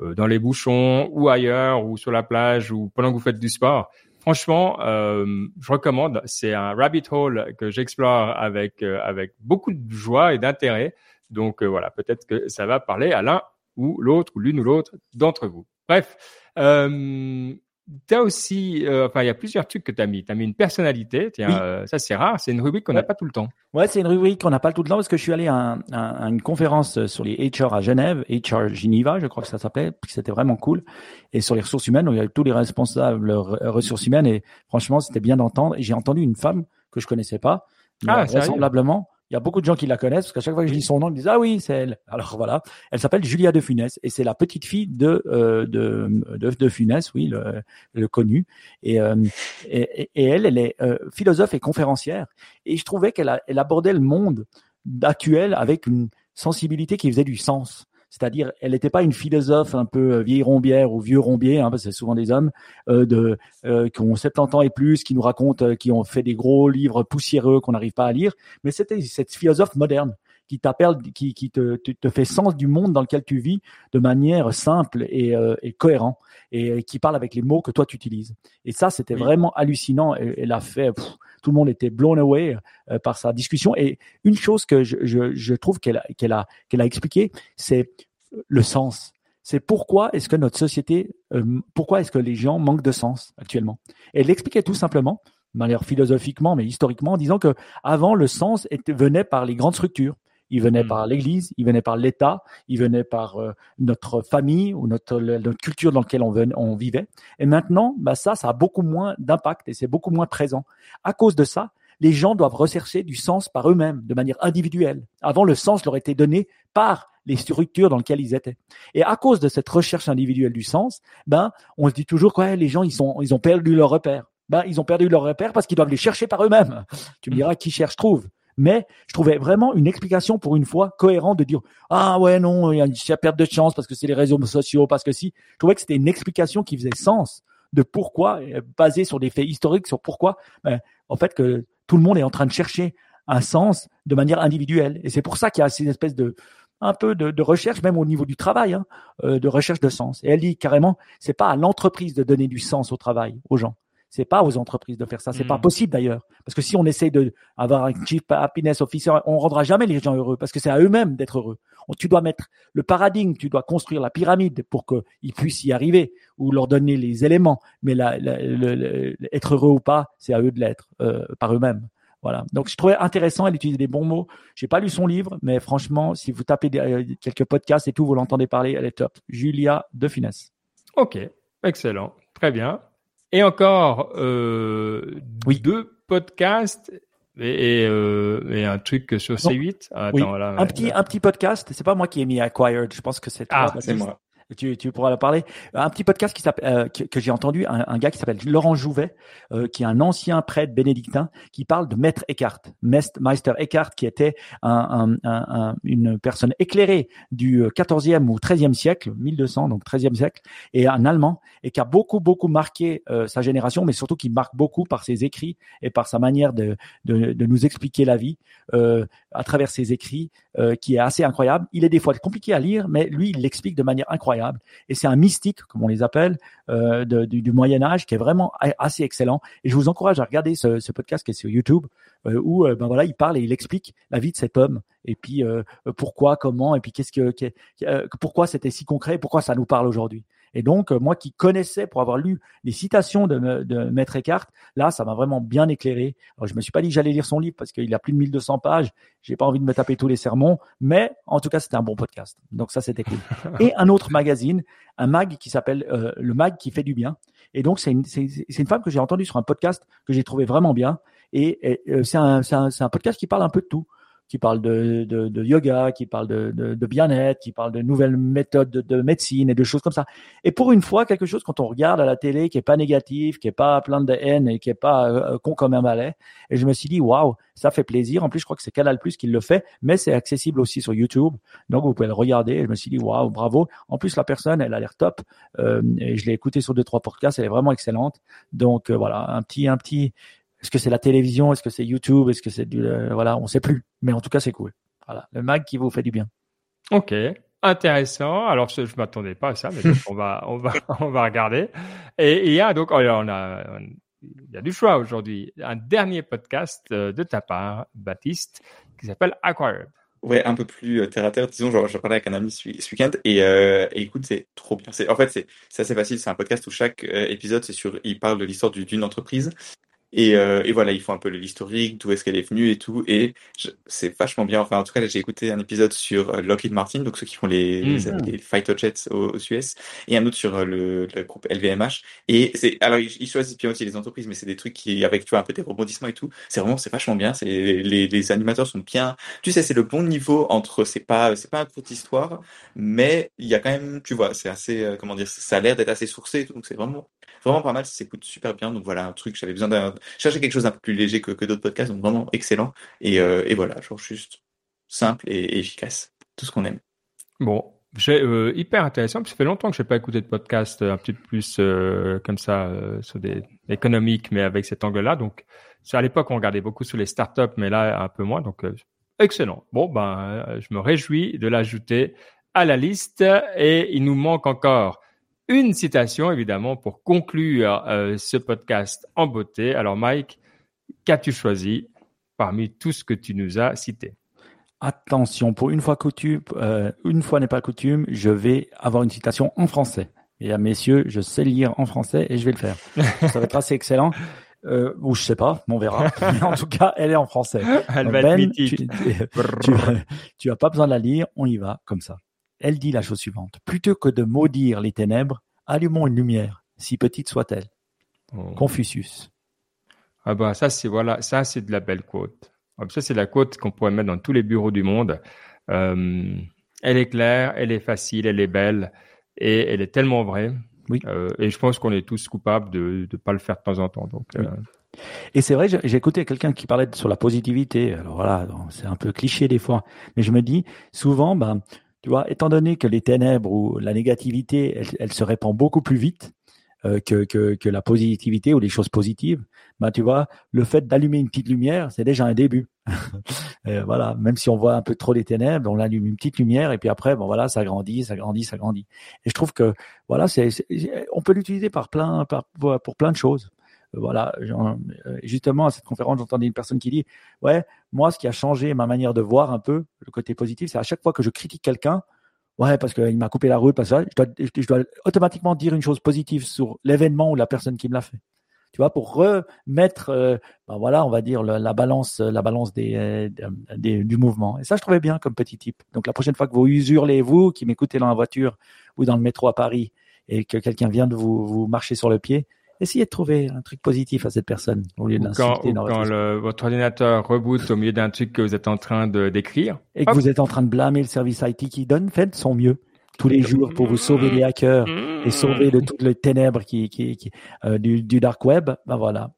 euh, dans les bouchons ou ailleurs ou sur la plage ou pendant que vous faites du sport, franchement, je recommande. C'est un rabbit hole que j'explore avec avec beaucoup de joie et d'intérêt. Donc voilà, peut-être que ça va parler à l'un ou l'autre ou l'une ou l'autre d'entre vous. Bref. Tu as aussi, euh, enfin, il y a plusieurs trucs que tu as mis. Tu as mis une personnalité, tiens, euh, ça c'est rare, c'est une rubrique qu'on n'a pas tout le temps. Ouais, c'est une rubrique qu'on n'a pas tout le temps parce que je suis allé à, une conférence sur les HR à Genève, HR Geneva, je crois que ça s'appelait, c'était vraiment cool. Et sur les ressources humaines, où il y avait tous les responsables ressources humaines et franchement, c'était bien d'entendre. Et j'ai entendu une femme que je connaissais pas, ah, vraisemblablement, il y a beaucoup de gens qui la connaissent parce qu'à chaque fois que je lis son nom, ils disent ah oui c'est elle. Alors voilà, elle s'appelle Julia de Funès et c'est la petite fille de euh, de, de, de Funès, oui le, le connu. Et, euh, et, et elle, elle est euh, philosophe et conférencière et je trouvais qu'elle elle abordait le monde actuel avec une sensibilité qui faisait du sens. C'est-à-dire, elle n'était pas une philosophe un peu euh, vieille rombière ou vieux rombier, hein, parce que c'est souvent des hommes euh, de euh, qui ont 70 ans et plus, qui nous racontent, euh, qui ont fait des gros livres poussiéreux qu'on n'arrive pas à lire. Mais c'était cette philosophe moderne qui t'appelle, qui, qui te, te, fait sens du monde dans lequel tu vis de manière simple et, euh, et cohérent et, qui parle avec les mots que toi tu utilises. Et ça, c'était vraiment hallucinant. Elle, a fait, tout le monde était blown away euh, par sa discussion. Et une chose que je, je, je trouve qu'elle qu'elle a qu'elle a expliqué, c'est le sens. C'est pourquoi est-ce que notre société, euh, pourquoi est-ce que les gens manquent de sens actuellement? Et elle l'expliquait tout simplement, de manière philosophiquement, mais historiquement, en disant que avant le sens était, venait par les grandes structures il venait hmm. par l'Église, il venait par l'État, il venait par euh, notre famille ou notre, notre culture dans laquelle on, on vivait. Et maintenant, bah ça, ça a beaucoup moins d'impact et c'est beaucoup moins présent. À cause de ça, les gens doivent rechercher du sens par eux-mêmes, de manière individuelle. Avant, le sens leur était donné par les structures dans lesquelles ils étaient. Et à cause de cette recherche individuelle du sens, ben, on se dit toujours que les gens, ils sont, ils ont perdu leur repère. Ben, ils ont perdu leur repère parce qu'ils doivent les chercher par eux-mêmes. Tu me diras qui cherche trouve mais je trouvais vraiment une explication pour une fois cohérente de dire ah ouais non il y a une perte de chance parce que c'est les réseaux sociaux parce que si je trouvais que c'était une explication qui faisait sens de pourquoi euh, basée sur des faits historiques sur pourquoi ben, en fait que tout le monde est en train de chercher un sens de manière individuelle et c'est pour ça qu'il y a cette espèce de un peu de, recherche, même au niveau du travail, hein, euh, de recherche de sens. Et elle dit carrément, c'est pas à l'entreprise de donner du sens au travail aux gens. C'est pas aux entreprises de faire ça. C'est pas hmm. possible d'ailleurs. Parce que si on essaye de avoir un chief happiness officer, on rendra jamais les gens heureux parce que c'est à eux-mêmes d'être heureux. Tu dois mettre le paradigme, tu dois construire la pyramide pour qu'ils puissent y arriver ou leur donner les éléments. Mais la, être heureux ou pas, c'est à eux de l'être euh, par eux-mêmes. Voilà. Donc je trouvais intéressant, elle utilisait des bons mots. J'ai pas lu son livre, mais franchement, si vous tapez euh, quelques podcasts et tout, vous l'entendez parler, elle est top. Julia de Finesse. Ok, excellent, très bien. Et encore euh, oui. deux podcasts et, euh, et, un truc sur C8. Attends, oui. voilà, un petit un petit podcast. C'est pas moi qui ai mis Acquired. Je pense que c'est ah c'est moi tu, tu pourras la parler. Un petit podcast qui euh, que, j'ai entendu, un, un, gars qui s'appelle Laurent Jouvet, euh, qui est un ancien prêtre bénédictin, qui parle de Maître Eckhart, Meister Eckhart, qui était un, un, une personne éclairée du 14e ou 13e siècle, 1200, donc 13e siècle, et un Allemand, et qui a beaucoup, beaucoup marqué euh, sa génération, mais surtout qui marque beaucoup par ses écrits et par sa manière de, de, de nous expliquer la vie à travers ses écrits, qui est assez incroyable. Il est des fois compliqué à lire, mais lui, il l'explique de manière incroyable et c'est un mystique, comme on les appelle, euh, du, Moyen Âge, qui est vraiment assez excellent. Et je vous encourage à regarder ce, podcast qui est sur YouTube, euh, où euh, ben voilà, il parle et il explique la vie de cet homme, et puis pourquoi, comment, et puis qu'est-ce que, pourquoi c'était si concret, pourquoi ça nous parle aujourd'hui. Et donc, euh, moi qui connaissais pour avoir lu les citations de, de Maître Eckhart, là, ça m'a vraiment bien éclairé. Alors, je me suis pas dit que j'allais lire son livre parce qu'il a plus de 1200 pages. J'ai pas envie de me taper tous les sermons, mais en tout cas, c'était un bon podcast. Donc ça, c'était cool. Et un autre magazine, un mag qui s'appelle euh, le mag qui fait du bien. Et donc, c'est une, c'est, une femme que j'ai entendue sur un podcast que j'ai trouvé vraiment bien. Et, euh, c'est, un, c'est, un, c'est un podcast qui parle un peu de tout qui parlent de, de, de yoga, qui parlent de, de, bien-être, qui parlent de nouvelles méthodes de, de, médecine et de choses comme ça. Et pour une fois, quelque chose quand on regarde à la télé qui est pas négatif, qui est pas plein de haine et qui est pas euh, con comme un balai. Et je me suis dit, waouh, ça fait plaisir. En plus, je crois que c'est Canal Plus qui le fait, mais c'est accessible aussi sur YouTube. Donc, vous pouvez le regarder. Je me suis dit, waouh, bravo. En plus, la personne, elle a l'air top. Euh, et je l'ai écouté sur deux, trois podcasts. Elle est vraiment excellente. Donc, euh, voilà, un petit, un petit, est-ce que c'est la télévision? Est-ce que c'est YouTube? Est-ce que c'est du euh, voilà On sait plus. Mais en tout cas, c'est cool. Voilà, le mag qui vous fait du bien. Ok, intéressant. Alors, je, je m'attendais pas à ça, mais on va, on va, on va regarder. Et il y a donc, oh, on a, il y a du choix aujourd'hui. Un dernier podcast euh, de ta part, Baptiste, qui s'appelle Acquired. Ouais, un peu plus euh, terre à terre. Disons, genre, je parlais avec un ami ce, week-end et, euh, et écoute, c'est trop bien. C'est, en fait, c'est, c'est assez facile. C'est un podcast où chaque euh, épisode, c'est sur, il parle de l'histoire d'une entreprise et, euh, et, voilà, ils font un peu l'historique, d'où est-ce qu'elle est venue et tout. Et c'est vachement bien. Enfin, en tout cas, j'ai écouté un épisode sur euh, Lockheed Martin, donc ceux qui font les, mmh. les, fighter jets aux, US, et un autre sur euh, le, le groupe LVMH. Et c'est, alors, ils, choisissent bien aussi les entreprises, mais c'est des trucs qui, avec, tu vois, un peu des rebondissements et tout. C'est vraiment, c'est vachement bien. C'est, les, les animateurs sont bien. Tu sais, c'est le bon niveau entre, c'est pas, c'est pas une courte histoire, mais il y a quand même, tu vois, c'est assez, comment dire, ça a l'air d'être assez sourcé, donc c'est vraiment, vraiment pas mal. Ça s'écoute super bien. Donc voilà, un truc, j'avais besoin d'un, chercher quelque chose d'un peu plus léger que, d'autres podcasts, donc vraiment excellent. Et, euh, et voilà, genre juste simple et, efficace, tout ce qu'on aime. Bon, j'ai euh, hyper intéressant. Ça fait longtemps que je n'ai pas écouté de podcast euh, un petit peu plus comme ça sur des économiques, mais avec cet angle-là. Donc, à l'époque, on regardait beaucoup sur les startups, mais là un peu moins. Donc, excellent. Bon, ben, je me réjouis de l'ajouter à la liste. Et il nous manque encore une citation, évidemment, pour conclure euh, ce podcast en beauté. Alors, Mike, qu'as-tu choisi parmi tout ce que tu nous as cité Attention, pour une fois coutume, euh, une fois n'est pas coutume, je vais avoir une citation en français. Et à messieurs, je sais lire en français et je vais le faire. Ça va être assez excellent. Euh, ou je sais pas, on verra. Mais en tout cas, elle est en français. Elle va ben, être tu, tu, as pas besoin de la lire, on y va comme ça elle dit la chose suivante. Plutôt que de maudire les ténèbres, allumons une lumière, si petite soit-elle. Oh. Confucius. Ah bah ça c'est voilà, ça c'est de la belle quote. Ah, ça c'est la quote qu'on pourrait mettre dans tous les bureaux du monde. Euh, elle est claire, elle est facile, elle est belle et elle est tellement vraie. Oui. Euh, et je pense qu'on est tous coupables de ne pas le faire de temps en temps. Donc, euh... Et c'est vrai, j'ai écouté quelqu'un qui parlait sur la positivité. Alors voilà, c'est un peu cliché des fois, mais je me dis souvent, ben, tu vois, étant donné que les ténèbres ou la négativité, elle, se répand beaucoup plus vite euh, que, la positivité ou les choses positives, bah tu vois, le fait d'allumer une petite lumière, c'est déjà un début. voilà, même si on voit un peu trop les ténèbres, on allume une petite lumière et puis après, bon voilà, ça grandit, ça grandit, ça grandit. Et je trouve que voilà, c'est, on peut l'utiliser par plein, pour plein de choses voilà, euh, justement à cette conférence, j'entendais une personne qui dit, ouais, moi, ce qui a changé ma manière de voir un peu le côté positif, c'est à chaque fois que je critique quelqu'un, ouais, parce qu'il m'a coupé la route, parce que je dois, je dois automatiquement dire une chose positive sur l'événement ou la personne qui me l'a fait. Tu vois, pour remettre, euh, ben voilà, on va dire la balance, la balance des, euh, des, du mouvement. Et ça, je trouvais bien comme petit type. Donc la prochaine fois que vous usurlez, vous qui m'écoutez dans la voiture ou dans le métro à Paris, et que quelqu'un vient de vous, vous marcher sur le pied, essayez de trouver un truc positif à cette personne au lieu d'insulter. Quand, quand le, votre ordinateur reboot au milieu d'un truc que vous êtes en train de d'écrire. Et que vous êtes en train de blâmer le service IT qui donne, faites son mieux tous les jours pour vous sauver les hackers et sauver de toutes les ténèbres qui, qui, qui euh, du, du, dark web. Ben voilà.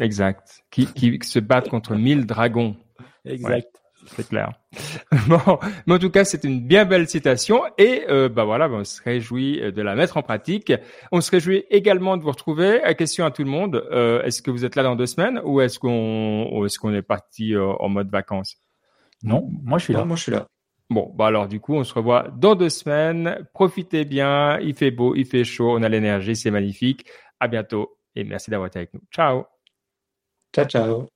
Exact. Qui, qui se battent contre mille dragons. Exact c'est clair. bon, mais en tout cas, c'est une bien belle citation et euh, bah voilà, on se réjouit de la mettre en pratique. On se réjouit également de vous retrouver. À question à tout le monde, euh, est-ce que vous êtes là dans deux semaines ou est-ce qu'on est-ce qu'on est parti euh, en mode vacances? Non, moi je suis là. moi je suis là. Bon, bah alors du coup, on se revoit dans deux semaines. Profitez bien, il fait beau, il fait chaud, on a l'énergie, c'est magnifique. À bientôt et merci d'avoir été avec nous. Ciao. Ciao, ciao.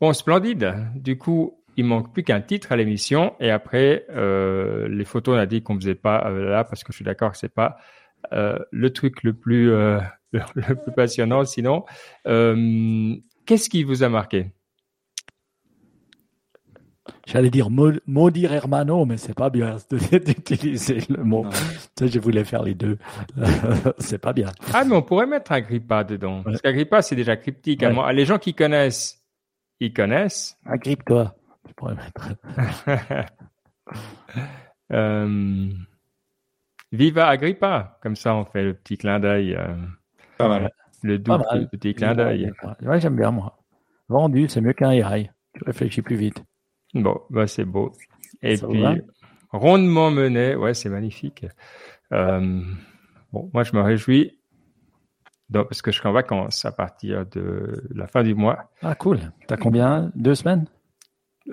Bon, splendide. Du coup, il manque plus qu'un titre à l'émission et après euh, les photos on a dit qu'on faisait pas euh, là parce que je suis d'accord que c'est pas euh, le truc le plus euh, le plus passionnant sinon euh, qu'est-ce qui vous a marqué? J'allais dire mau- maudire hermano, mais c'est pas bien de- d'utiliser le mot. Sais, je voulais faire les deux. c'est pas bien. Ah, mais on pourrait mettre Agrippa dedans. Parce qu'Agrippa, c'est déjà cryptique. Ouais. Les gens qui connaissent, ils connaissent. Agrippe-toi. Je pourrais mettre. Euh, Viva Agrippa. Comme ça, on fait le petit clin d'œil, euh, Pas mal. le Pas double mal. petit clin d'œil. Ouais, j'aime bien, moi. Vendu, c'est mieux qu'un AI. Tu réfléchis plus vite. Bon, bah, c'est beau. Et Ça puis, rondement mené. Ouais, c'est magnifique. Euh, bon, moi, je me réjouis. Donc, parce que je suis en vacances à partir de la fin du mois. Ah, cool. T'as combien? Deux semaines?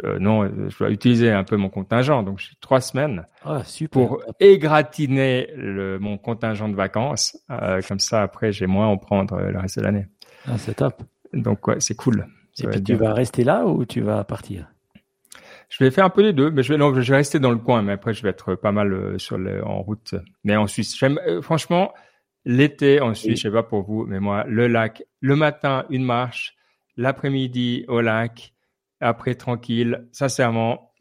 Euh, non, euh, je dois utiliser un peu mon contingent. Donc, j'ai trois semaines Ah, super. pour égratiner le, mon contingent de vacances. Euh, comme ça, après, j'ai moins à en prendre le reste de l'année. Ah, c'est top. Donc, ouais, c'est cool. Ça Et puis tu bien. vas rester là ou tu vas partir? Je vais faire un peu les deux, mais je vais, non, je vais rester dans le coin, mais après, je vais être pas mal sur le, en route. Mais en Suisse, j'aime, franchement, l'été en Suisse, Oui. je sais pas pour vous, mais moi, le lac, le matin, une marche, l'après-midi au lac, après tranquille, sincèrement,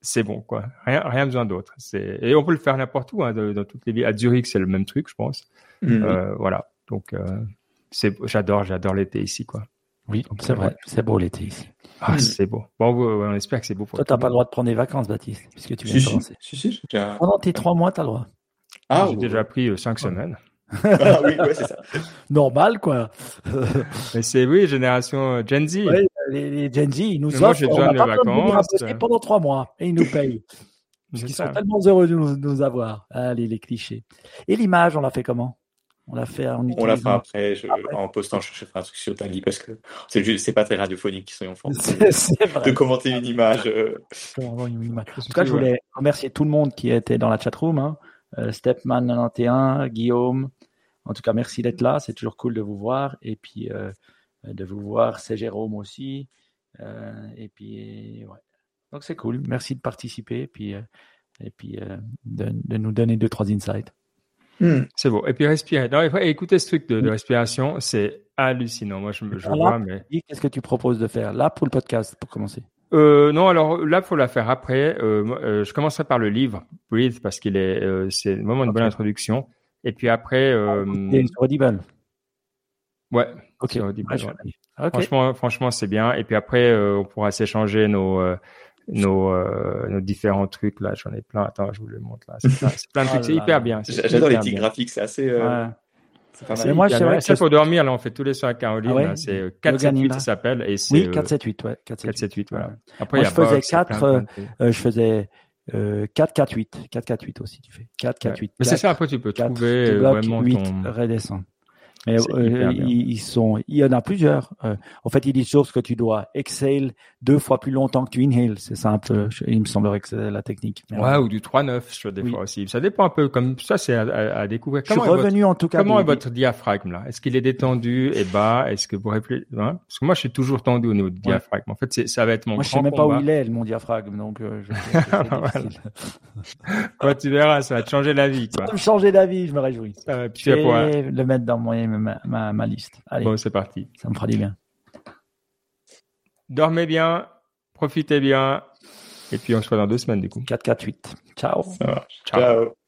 c'est bon, quoi. Rien, rien besoin d'autre. C'est, et on peut le faire n'importe où, hein, de- dans toutes les villes. À Zurich, c'est le même truc, je pense. Mhm. Euh, voilà. Donc, euh, c'est, j'adore, j'adore l'été ici, quoi. Oui, c'est euh, vrai. C'est beau l'été ici. Ah, Mhm. c'est beau. Bon, on espère que c'est beau pour Toi, tout t'as pas le droit de prendre des vacances, Baptiste, puisque tu viens Si, de commencer. si, si, Pendant tes trois mois, t'as le droit. Ah, J'ai ouais. déjà pris euh, cinq semaines. Ah oui, ouais, c'est ça. Normal, quoi. Mais c'est oui, génération euh, Gen Z. Ouais, les, les Gen Z, ils nous moi, offrent, on pas besoin de vacances. bosser pendant trois mois et ils nous payent. Parce qu'ils sont tellement heureux de nous, de nous avoir. Allez, les clichés. Et l'image, on l'a fait comment? On l'a fait en On la fera après, je- en postant, je, je ferai un truc sur Tally parce que c'est juste, c'est pas très radiophonique, soyons francs. De commenter une image. euh, Comment avoir une image. En tout cas, je voulais remercier tout le monde qui était dans la chatroom. Hein. Euh, Stepman91, Guillaume. En tout cas, merci d'être là. C'est toujours cool de vous voir. Et puis, euh, de vous voir, c'est Jérôme aussi. Euh, et puis, ouais. Donc, c'est cool. Merci de participer. Et puis, euh, et puis euh, de, de nous donner deux, trois insights. hmm. C'est beau. Et puis respirer. Non, écoutez ce truc de, de respiration, c'est hallucinant. Moi, je, me- je Alors, vois, mais Qu'est-ce que tu proposes de faire? Là pour le podcast, pour commencer euh, non. Alors là, faut la faire après. Euh, euh, je commencerai par le livre Breathe parce qu'il est, euh, c'est vraiment une bonne Ok. introduction. Et puis après, euh, Et sur Audible. ouais. Ok. sur Audible, Ouais, je ouais. connais. Ok. Franchement, franchement, c'est bien. Et puis après, euh, on pourra s'échanger nos, euh, nos, euh, nos différents trucs. Là, j'en ai plein. Attends, je vous le montre là. C'est plein, de Oh trucs. C'est hyper bien. J'adore les petits graphiques, c'est assez. euh, Ouais. C'est moi, c'est vrai que- pour dormir, là, on fait tous les soirs avec Caroline. Ah ouais? C'est euh, Le 4, 7, 8, Ganimard. ça s'appelle. Et c'est Oui, euh, 4, 7, 8. Ouais. 4, 4, 7, 8, voilà. Ouais. Après, Moi, il y a je faisais Box, il y a plein, 4, plein de trucs. Euh, je faisais euh, 4, 4, 8. 4, 4, 8 aussi, tu fais. 4, 4, 8. Mais c'est ça, après, tu peux 4, trouver tu euh, vraiment 8, ton. redescend. Mais euh, bien. ils, sont, il y en a plusieurs. Euh, en fait, ils disent toujours que tu dois exhale deux fois plus longtemps que tu inhales. C'est ça je- il me semblerait que c'est la technique. Mais, Ouais, euh, ou du 3-9 sur des Oui. fois aussi. Ça dépend un peu. Comme ça, c'est à, découvrir. je suis Comment est votre- revenu en tout cas. Comment est votre diaphragme là? Est-ce qu'il est détendu et bas? Est-ce que vous réfléchissez hein? Parce que moi, je suis toujours tendu au niveau du diaphragme. En fait, ça va être mon Moi, je grand sais même pas où il est, mon diaphragme. Donc, euh, je, Voilà. Ouais, tu verras, ça va te changer la vie. Ça Quoi. va me changer d'avis, je me réjouis. Euh, puis Je tu vas pouvoir- vais le mettre dans mon- ma, ma, ma liste. Allez, Bon, c'est parti. ça me fera du bien. Dormez bien, profitez bien, et puis on se voit dans deux semaines du coup. 4, 4, 8. Ciao. Ça marche. Ciao. Ciao.